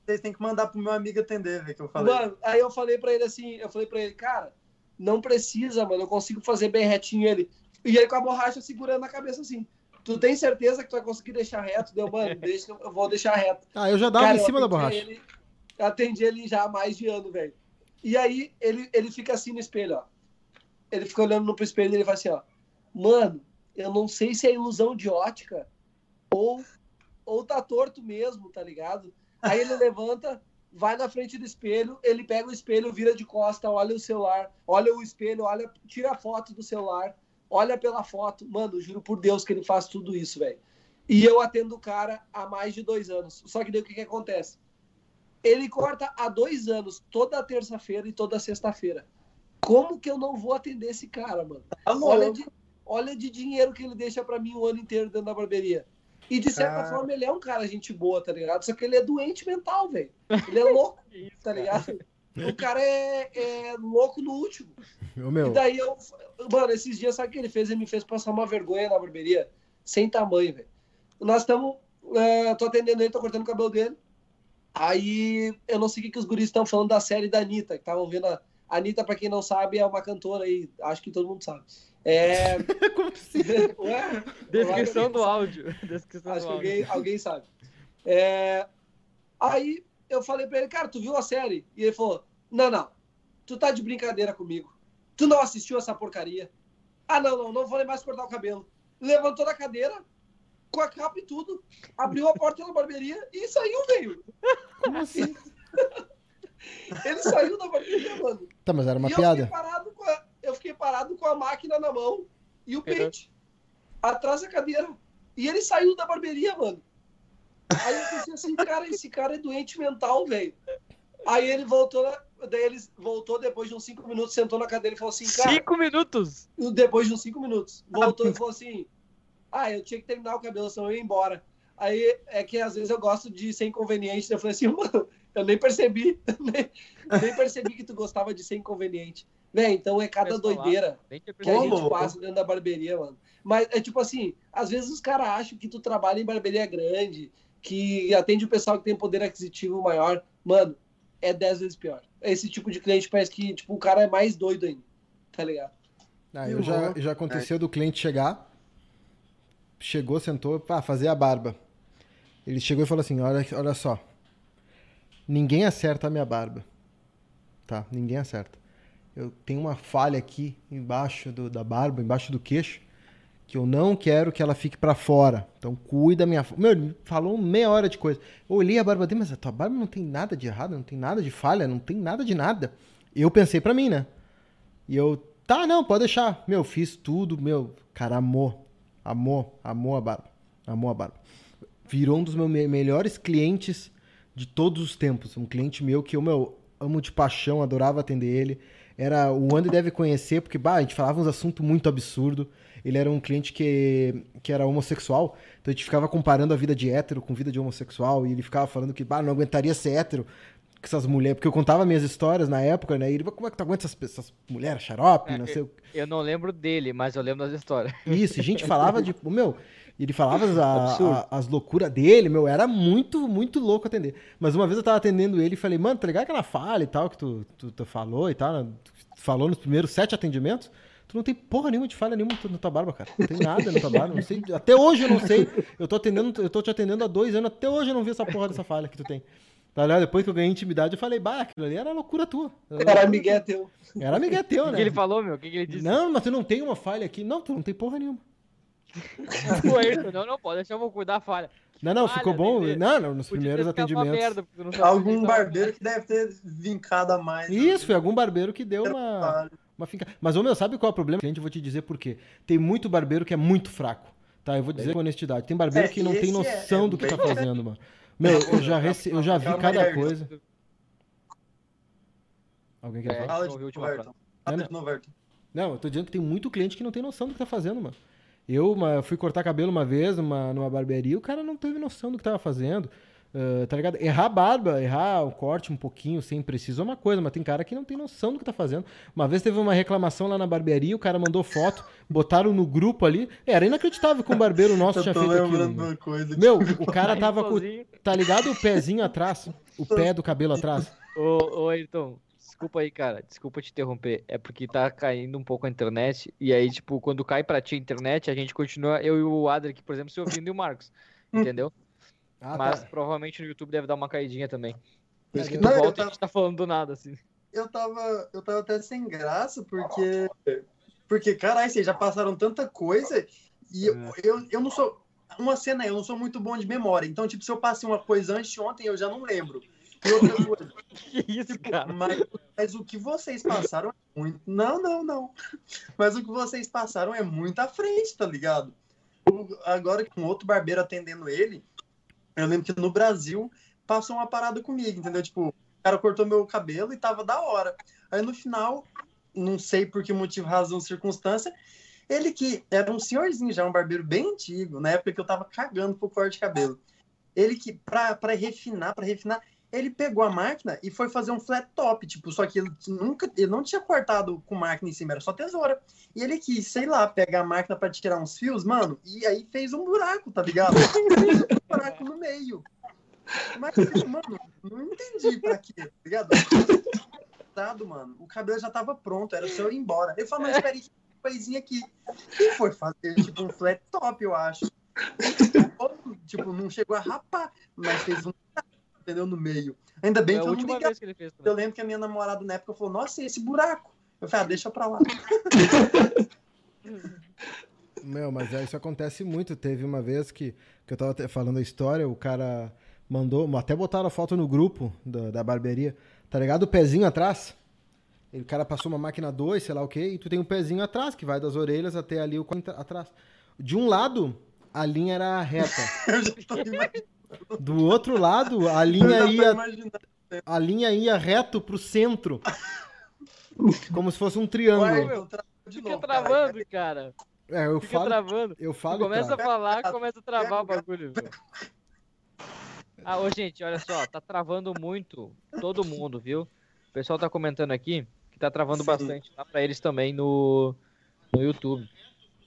vocês têm que mandar pro meu amigo atender, velho, que eu falei. Mano, aí eu falei pra ele assim, eu falei pra ele, cara, não precisa, mano, eu consigo fazer bem retinho ele. E ele com a borracha segurando na cabeça assim. Tu tem certeza que tu vai conseguir deixar reto? Deu, mano, deixa, que eu- vou deixar reto. Ah, eu já dava Cara, em cima da borracha. Ele, eu atendi ele já há mais de ano, velho. E aí ele, ele fica assim no espelho, ó. Ele fica olhando no espelho e ele fala assim, ó. Mano, eu não sei se é ilusão de ótica Ou, ou tá torto mesmo, tá ligado? Aí ele levanta, vai na frente do espelho, ele pega o espelho, vira de costa, olha o celular, olha o espelho, olha, tira a foto do celular, olha pela foto. Mano, juro por Deus que ele faz tudo isso, velho. E eu atendo o cara há mais de dois anos. Só que daí o que, que acontece? Ele corta há dois anos, toda terça-feira e toda sexta-feira. Como que eu não vou atender esse cara, mano? Tá Olha de, olha de dinheiro que ele deixa pra mim o ano inteiro dentro da barbearia. E de certa Cara. forma ele é um cara gente boa, tá ligado? Só que ele é doente mental, velho. Ele é louco, tá ligado? O cara é, é louco no último. E meu, daí eu. Mano, esses dias, sabe o que ele fez? Ele me fez passar uma vergonha na barbearia. Sem tamanho, velho. Nós estamos. tô atendendo ele, tô cortando o cabelo dele. Aí eu não sei o que, que os guris estão falando da série da Anitta, que estavam vendo a. A Anitta, pra quem não sabe, é uma cantora aí. Acho que todo mundo sabe. É. como assim? Ué? Descrição do áudio. Descrição Acho do que áudio. alguém, alguém sabe. É, Aí eu falei pra ele, cara, tu viu a série? E ele falou: Não, não. Tu tá de brincadeira comigo. Tu não assistiu essa porcaria. Ah, não, não, não vou nem mais cortar o cabelo. Levantou da cadeira, com a capa e tudo, abriu a porta da barbearia e saiu, velho. Como assim? Ele saiu da barbearia, mano. Tá, mas era uma e piada. Eu fiquei, parado com a, eu fiquei parado com a máquina na mão e o pente atrás da cadeira. E ele saiu da barbearia, mano. Aí eu pensei assim, cara, esse cara é doente mental, velho. Aí ele voltou, daí ele voltou depois de uns cinco minutos, sentou na cadeira e falou assim, cara, Cinco minutos! depois de uns cinco minutos, voltou e falou assim, ah, eu tinha que terminar o cabelo, senão eu ia embora. Aí é que às vezes eu gosto de ser inconveniente. Eu falei assim, mano, eu nem percebi, nem, nem percebi que tu gostava de ser inconveniente. Véi, então é cada doideira que a gente passa dentro da barbearia, mano. Mas é tipo assim, às vezes os caras acham que tu trabalha em barbearia grande, que atende o pessoal que tem poder aquisitivo maior. Mano, é dez vezes pior. Esse tipo de cliente parece que tipo, o cara é mais doido ainda. Tá ligado? Ah, eu já, já aconteceu do cliente chegar, chegou, sentou, pá, fazer a barba. Ele chegou e falou assim: olha, olha só, ninguém acerta a minha barba. Tá? Ninguém acerta. Eu tenho uma falha aqui embaixo do- da barba, embaixo do queixo, que eu não quero que ela fique pra fora. Então cuida da minha. Meu, falou meia hora de coisa. Eu olhei a barba dele, mas a tua barba não tem nada de errado, não tem nada de falha, não tem nada de nada. Eu pensei pra mim, né? E eu, tá, não, pode deixar. Meu, fiz tudo, meu, cara, amou. Amou, amou a barba. Amou a barba. Virou um dos meus me- melhores clientes de todos os tempos. Um cliente meu que eu, meu, amo de paixão, adorava atender ele. Era, o Andy deve conhecer, porque, bah, a gente falava uns assuntos muito absurdos. Ele era um cliente que, que era homossexual, então a gente ficava comparando a vida de hétero com vida de homossexual, e ele ficava falando que, bah, não aguentaria ser hétero com essas mulheres, porque eu contava minhas histórias na época, né? E ele, como é que tu aguenta essas, essas mulheres xarope, É, não sei Eu não lembro dele, mas eu lembro das histórias. isso, a gente falava de. Meu, ele falava as, a- as loucuras dele, meu, era muito, muito louco atender. Mas uma vez eu tava atendendo ele e falei, mano, tá ligado aquela falha e tal que tu, tu, tu falou e tal, né? Tu falou nos primeiros sete atendimentos? Tu não tem porra nenhuma de falha nenhuma na tua barba, cara. Não tem nada na tua barba. Não sei, até hoje eu não sei. Eu tô atendendo, eu tô te atendendo há dois anos, até hoje eu não vi essa porra dessa falha que tu tem. Tá ligado? Depois que eu ganhei intimidade, eu falei, bah, aquilo ali era loucura tua. Era, loucura Miguel teu. Era Miguel teu, O que, né? que ele falou, meu? O que, que ele disse? Não, mas tu não tem uma falha aqui. Não, tu não tem porra nenhuma. Ayrton, não, não pode deixar eu vou cuidar da falha. Não, não, Falha, ficou bom. Não, não, nos Podia primeiros atendimentos. merda, Algum barbeiro que deve ter vincado a mais. né? Isso, foi algum barbeiro que deu uma. Uma finca. Mas, ô meu, sabe qual é o problema? Cliente, eu vou te dizer por quê. Tem muito barbeiro que é muito fraco. Tá, eu vou dizer com honestidade. Tem barbeiro É, que não tem esse noção é- é do que tá fazendo, mano. Meu, eu já, rece... eu já vi cada coisa. Alguém quer É. falar? Fala de novo, Ayrton. Não, Fala não. de novo, Ayrton. Não, eu tô dizendo que tem muito cliente que não tem noção do que tá fazendo, mano. Eu uma, fui cortar cabelo uma vez numa, numa barbearia, o cara não teve noção do que tava fazendo. Ah, tá ligado? Errar a barba, errar o corte um pouquinho sem preciso é uma coisa, mas tem cara que não tem noção do que tá fazendo. Uma vez teve uma reclamação lá na barbearia, o cara mandou foto, botaram no grupo ali. Era inacreditável que um barbeiro nosso Eu tinha tô feito aquilo. uma coisa. Meu, o cara tava com. Tá ligado o pezinho atrás? O pé do cabelo atrás? Ô, ô, Ayrton, desculpa aí, cara. Desculpa te interromper. É porque tá caindo um pouco a internet. E aí, tipo, quando cai pra ti a internet, a gente continua, eu e o Adri aqui, por exemplo, se ouvindo e o Marcos. Entendeu? Ah, Mas tá. provavelmente no YouTube deve dar uma caidinha também. Por isso que É, tu não, volta e a tava- gente tá falando do nada, assim. Eu tava, eu tava até sem graça, porque. Porque, caralho, vocês já passaram tanta coisa. E eu, É. eu, eu não sou. uma cena, eu não sou muito bom de memória. Então, tipo, se eu passei uma coisa antes de ontem, eu já não lembro. E outra coisa. Que isso, cara? Mas, mas o que vocês passaram é muito. Não, não, não. Mas o que vocês passaram é muito à frente, tá ligado? O- Agora, com outro barbeiro atendendo ele, eu lembro que no Brasil passou uma parada comigo, entendeu? Tipo, o cara cortou meu cabelo e tava da hora. Aí no final, não sei por que motivo, razão, circunstância, ele que era um senhorzinho já, um barbeiro bem antigo, na época que eu tava cagando pro corte de cabelo. Ele que, pra, pra refinar, pra refinar, ele pegou a máquina e foi fazer um flat top, tipo, só que ele nunca, ele não tinha cortado com máquina em cima, era só tesoura. E ele quis, sei lá, pegar a máquina pra tirar uns fios, mano, e aí fez um buraco, tá ligado? Fez um buraco no meio. Mas, mano, não entendi pra quê, tá ligado? Dado, mano, o cabelo já tava pronto, era só eu ir embora. Ele falou, mas espera aí, que coisinha aqui. E foi fazer, tipo, um flat top, eu acho. tipo, não chegou a rapar, mas fez um buraco, entendeu? No meio. Ainda bem É que eu não última ligava. vez que ele fez Eu também. lembro que a minha namorada na época falou, nossa, e esse buraco? Eu falei, ah, deixa pra lá. Meu, mas é, isso acontece muito. Teve uma vez que, que eu tava falando a história, o cara mandou, até botaram a foto no grupo da, da barbearia, tá ligado? O pezinho atrás. O cara passou uma máquina 2, sei lá o quê, e tu tem um pezinho atrás, que vai das orelhas até ali o atrás. De um lado, a linha era reta. Eu já tô imaginando. Do outro lado, a linha ia, imaginando. a linha ia reto pro centro. Como se fosse um triângulo. Ué, meu, Fica novo, cara. travando, cara. É, eu Fica falo, travando. eu falo começa a falar, começa a travar o bagulho. velho. Ah, ô gente, olha só, tá travando muito todo mundo, viu? O pessoal tá comentando aqui que tá travando Sim. bastante lá pra eles também no, no YouTube.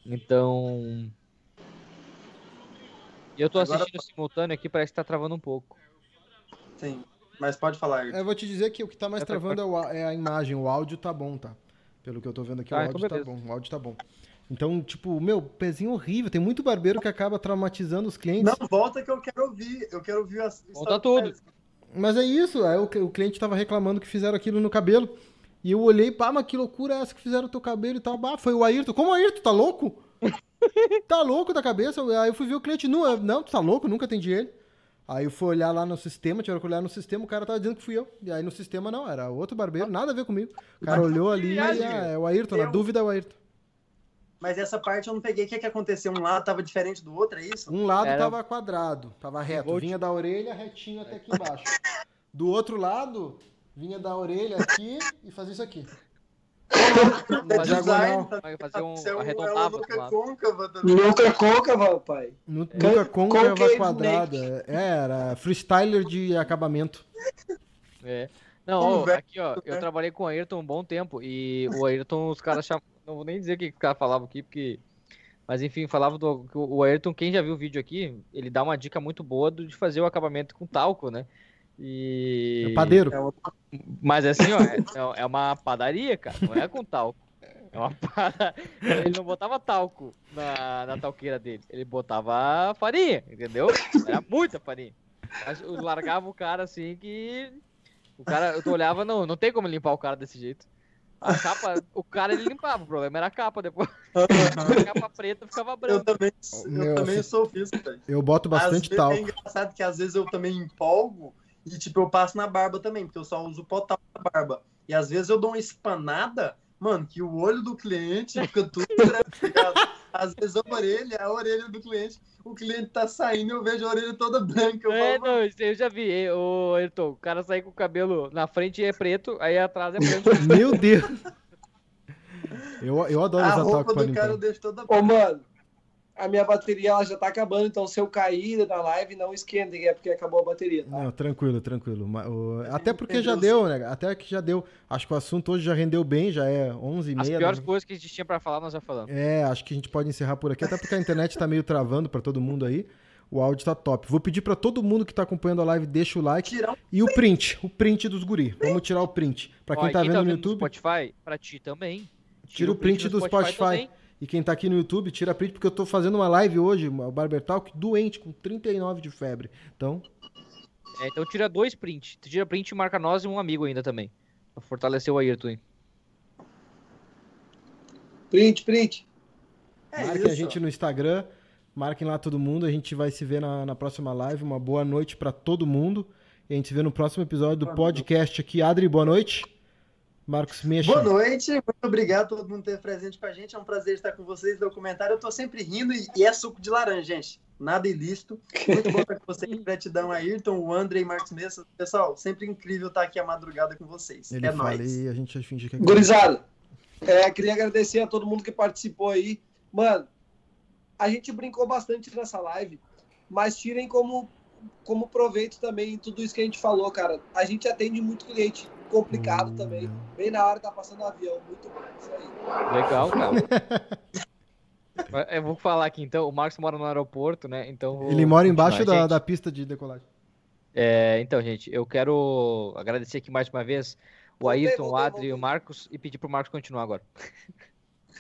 Então. E eu tô Agora- assistindo simultâneo aqui, parece que tá travando um pouco. Sim, mas pode falar, Ayrton. Eu vou te dizer que o que tá mais É, tá- travando é, o é a imagem, o áudio tá bom, tá? Pelo que eu tô vendo aqui, Ah, o então áudio tá beleza. bom, o áudio tá bom. Então, tipo, meu, pezinho horrível. Tem muito barbeiro que acaba traumatizando os clientes. Não, volta que eu quero ouvir. Eu quero ouvir as Volta tudo. Mas é isso, aí o, o cliente tava reclamando que fizeram aquilo no cabelo. E eu olhei, pá, mas que loucura é essa que fizeram no teu cabelo e tal. Bah, foi o Ayrton. Como o Ayrton? Tá louco? tá louco da cabeça? Aí eu fui ver o cliente, não, eu- não, tu tá louco, nunca atendi ele. Aí eu fui olhar lá no sistema, tiveram que olhar no sistema, o cara tava dizendo que fui eu. E aí no sistema não, era outro barbeiro, nada a ver comigo. O cara olhou ali e ah, é o Ayrton, na dúvida é o Ayrton. Mas essa parte eu não peguei. O que, que aconteceu? Um lado tava diferente do outro, é isso? Um lado Era- tava quadrado, tava reto, vinha da orelha retinho até aqui embaixo. Do outro lado, vinha da orelha aqui e fazia isso aqui. Na É design, diagonal. tá? Vai fazer um é um- é nuca lado. côncava também. Nunca côncava, pai. Nu- Can- Nunca côncava quadrada. É, era freestyler de acabamento. É. Não, ó, aqui ó, eu né? trabalhei com o Ayrton um bom tempo e o Ayrton, os caras chamam. Não vou nem dizer o que o cara falava aqui, porque. Mas enfim, falava do. que O Ayrton, quem já viu o vídeo aqui, ele dá uma dica muito boa de fazer o acabamento com talco, né? E. É padeiro. É uma- Mas assim, ó, é, é uma padaria, cara, não é com talco. É uma pada... Ele não botava talco na, na talqueira dele, ele botava farinha, entendeu? Era muita farinha. Mas eu largava o cara assim que. O cara, eu olhava, não, não tem como limpar o cara desse jeito. A capa, o cara ele limpava, o problema era a capa depois. A capa preta ficava Eu branca. também, eu Meu, também assim- sou físico, velho. Eu boto bastante às talco. É engraçado que às vezes eu também empolgo e, tipo, eu passo na barba também, porque eu só uso pó talco na barba. E às vezes eu dou uma espanada, mano, que o olho do cliente fica tudo branco, tá? Às vezes a orelha, a orelha do cliente, o cliente tá saindo e eu vejo a orelha toda branca. Eu É, falo, não, eu já vi, ô Ayrton, o cara sai com o cabelo na frente é preto, aí atrás é branco. Meu Deus. Eu, eu adoro a usar roupa do cara eu deixo toda Ô, mano, a minha bateria ela já tá acabando, então se eu cair na live, não esquentem, é porque acabou a bateria, tá? Não, tranquilo, tranquilo. Até porque já deu, né? Até que já deu. Acho que o assunto hoje já rendeu bem, já é 11 e As meia. piores né? coisas que a gente tinha pra falar, nós já falamos. É, acho que a gente pode encerrar por aqui, até porque a internet tá meio travando pra todo mundo aí. O áudio tá top. Vou pedir pra todo mundo que tá acompanhando a live, deixa o like um e o print, o print dos guri. Vamos tirar o print. Pra Ó, quem e tá vendo no no YouTube, Spotify, pra ti também. tira o print do Spotify. também. E quem tá aqui no YouTube, tira print, porque eu tô fazendo uma live hoje, o Barber Talk, doente, com 39 de febre. Então, É, então tira dois prints. Tu tira print e marca nós e um amigo ainda também. Pra fortalecer o Ayrton, hein? Print, print. É marquem a gente no Instagram, Marquem lá todo mundo. A gente vai se ver na, na próxima live. Uma boa noite para todo mundo. E a gente se vê no próximo episódio do podcast aqui. Adri, boa noite. Marcos Mexa. Boa noite, muito obrigado a todo mundo ter presente com a gente. É um prazer estar com vocês. Documentário, eu tô sempre rindo e, e é suco de laranja, gente. Nada ilícito. Muito bom estar com vocês. Gratidão, Ayrton, o André e Marcos Messa. Pessoal, sempre incrível estar aqui a madrugada com vocês. Ele é fala nóis. e a gente vai fingir que é Gurizada, é, queria agradecer a todo mundo que participou aí. Mano, a gente brincou bastante nessa live, mas tirem como, como proveito também tudo isso que a gente falou, cara. A gente atende muito cliente complicado Hum. também. Bem na hora tá passando o avião. Muito bom. Isso aí. Legal, cara. Eu vou falar aqui então, o Marcos mora no aeroporto, né? Então vou Ele mora embaixo da, da pista de decolagem. é, então, gente, eu quero agradecer aqui mais uma vez o Voltei, Ayrton, o voltei, Adri e o. Marcos e pedir pro Marcos continuar agora.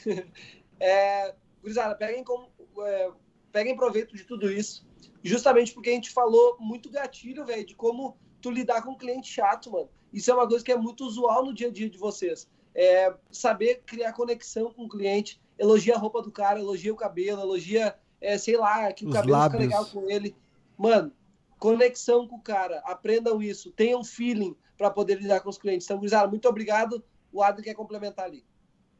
É, gurizada, peguem, como, é, peguem proveito de tudo isso. Justamente porque a gente falou muito gatilho, velho, de como tu lidar com um cliente chato, mano. Isso é uma coisa que é muito usual no dia a dia de vocês. É saber criar conexão com o cliente, elogia a roupa do cara, elogia o cabelo, elogia, é, sei lá, que o Os cabelo lábios. fica legal com ele. Mano, conexão com o cara, aprendam isso, tenham feeling para poder lidar com os clientes. Então, gurizada, muito obrigado. O Adri quer complementar ali.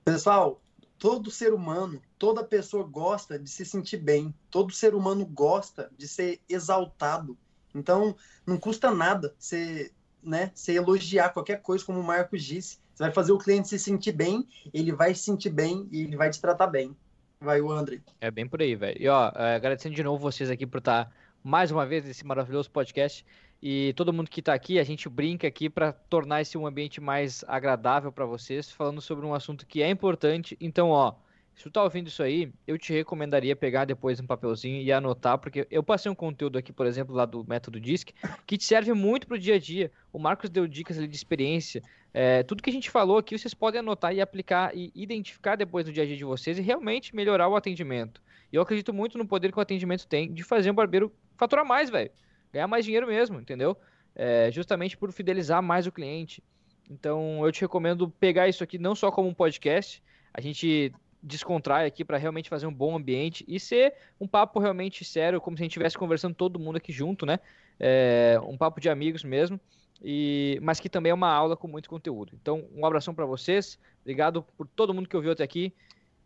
Pessoal, todo ser humano, toda pessoa gosta de se sentir bem. Todo ser humano gosta de ser exaltado. Então, não custa nada você, né, você elogiar qualquer coisa, como o Marcos disse. Você vai fazer o cliente se sentir bem, ele vai se sentir bem e ele vai te tratar bem. Vai o André. É bem por aí, velho. E ó, é, agradecendo de novo vocês aqui por estar mais uma vez nesse maravilhoso podcast. E todo mundo que tá aqui, a gente brinca aqui para tornar esse um ambiente mais agradável para vocês, falando sobre um assunto que é importante. Então, ó, se tu tá ouvindo isso aí, eu te recomendaria pegar depois um papelzinho e anotar, porque eu passei um conteúdo aqui, por exemplo, lá do método DISC, que te serve muito pro dia a dia. O Marcos deu dicas ali de experiência. É, tudo que a gente falou aqui, vocês podem anotar e aplicar e identificar depois no dia a dia de vocês e realmente melhorar o atendimento. E eu acredito muito no poder que o atendimento tem de fazer um barbeiro faturar mais, velho. Ganhar mais dinheiro mesmo, entendeu? É, justamente por fidelizar mais o cliente. Então, eu te recomendo pegar isso aqui não só como um podcast, a gente descontrai aqui para realmente fazer um bom ambiente e ser um papo realmente sério, como se a gente estivesse conversando todo mundo aqui junto, né? É, um papo de amigos mesmo, e mas que também é uma aula com muito conteúdo. Então, um abração para vocês, obrigado por todo mundo que ouviu até aqui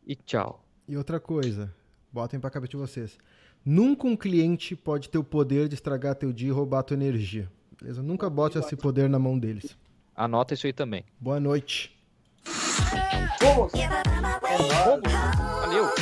e tchau. E outra coisa, botem pra cabeça de vocês. Nunca um cliente pode ter o poder de estragar teu dia e roubar tua energia. Beleza? Nunca bote esse poder na mão deles. Anota isso aí também. Boa noite. Vamos! Vamos! Valeu!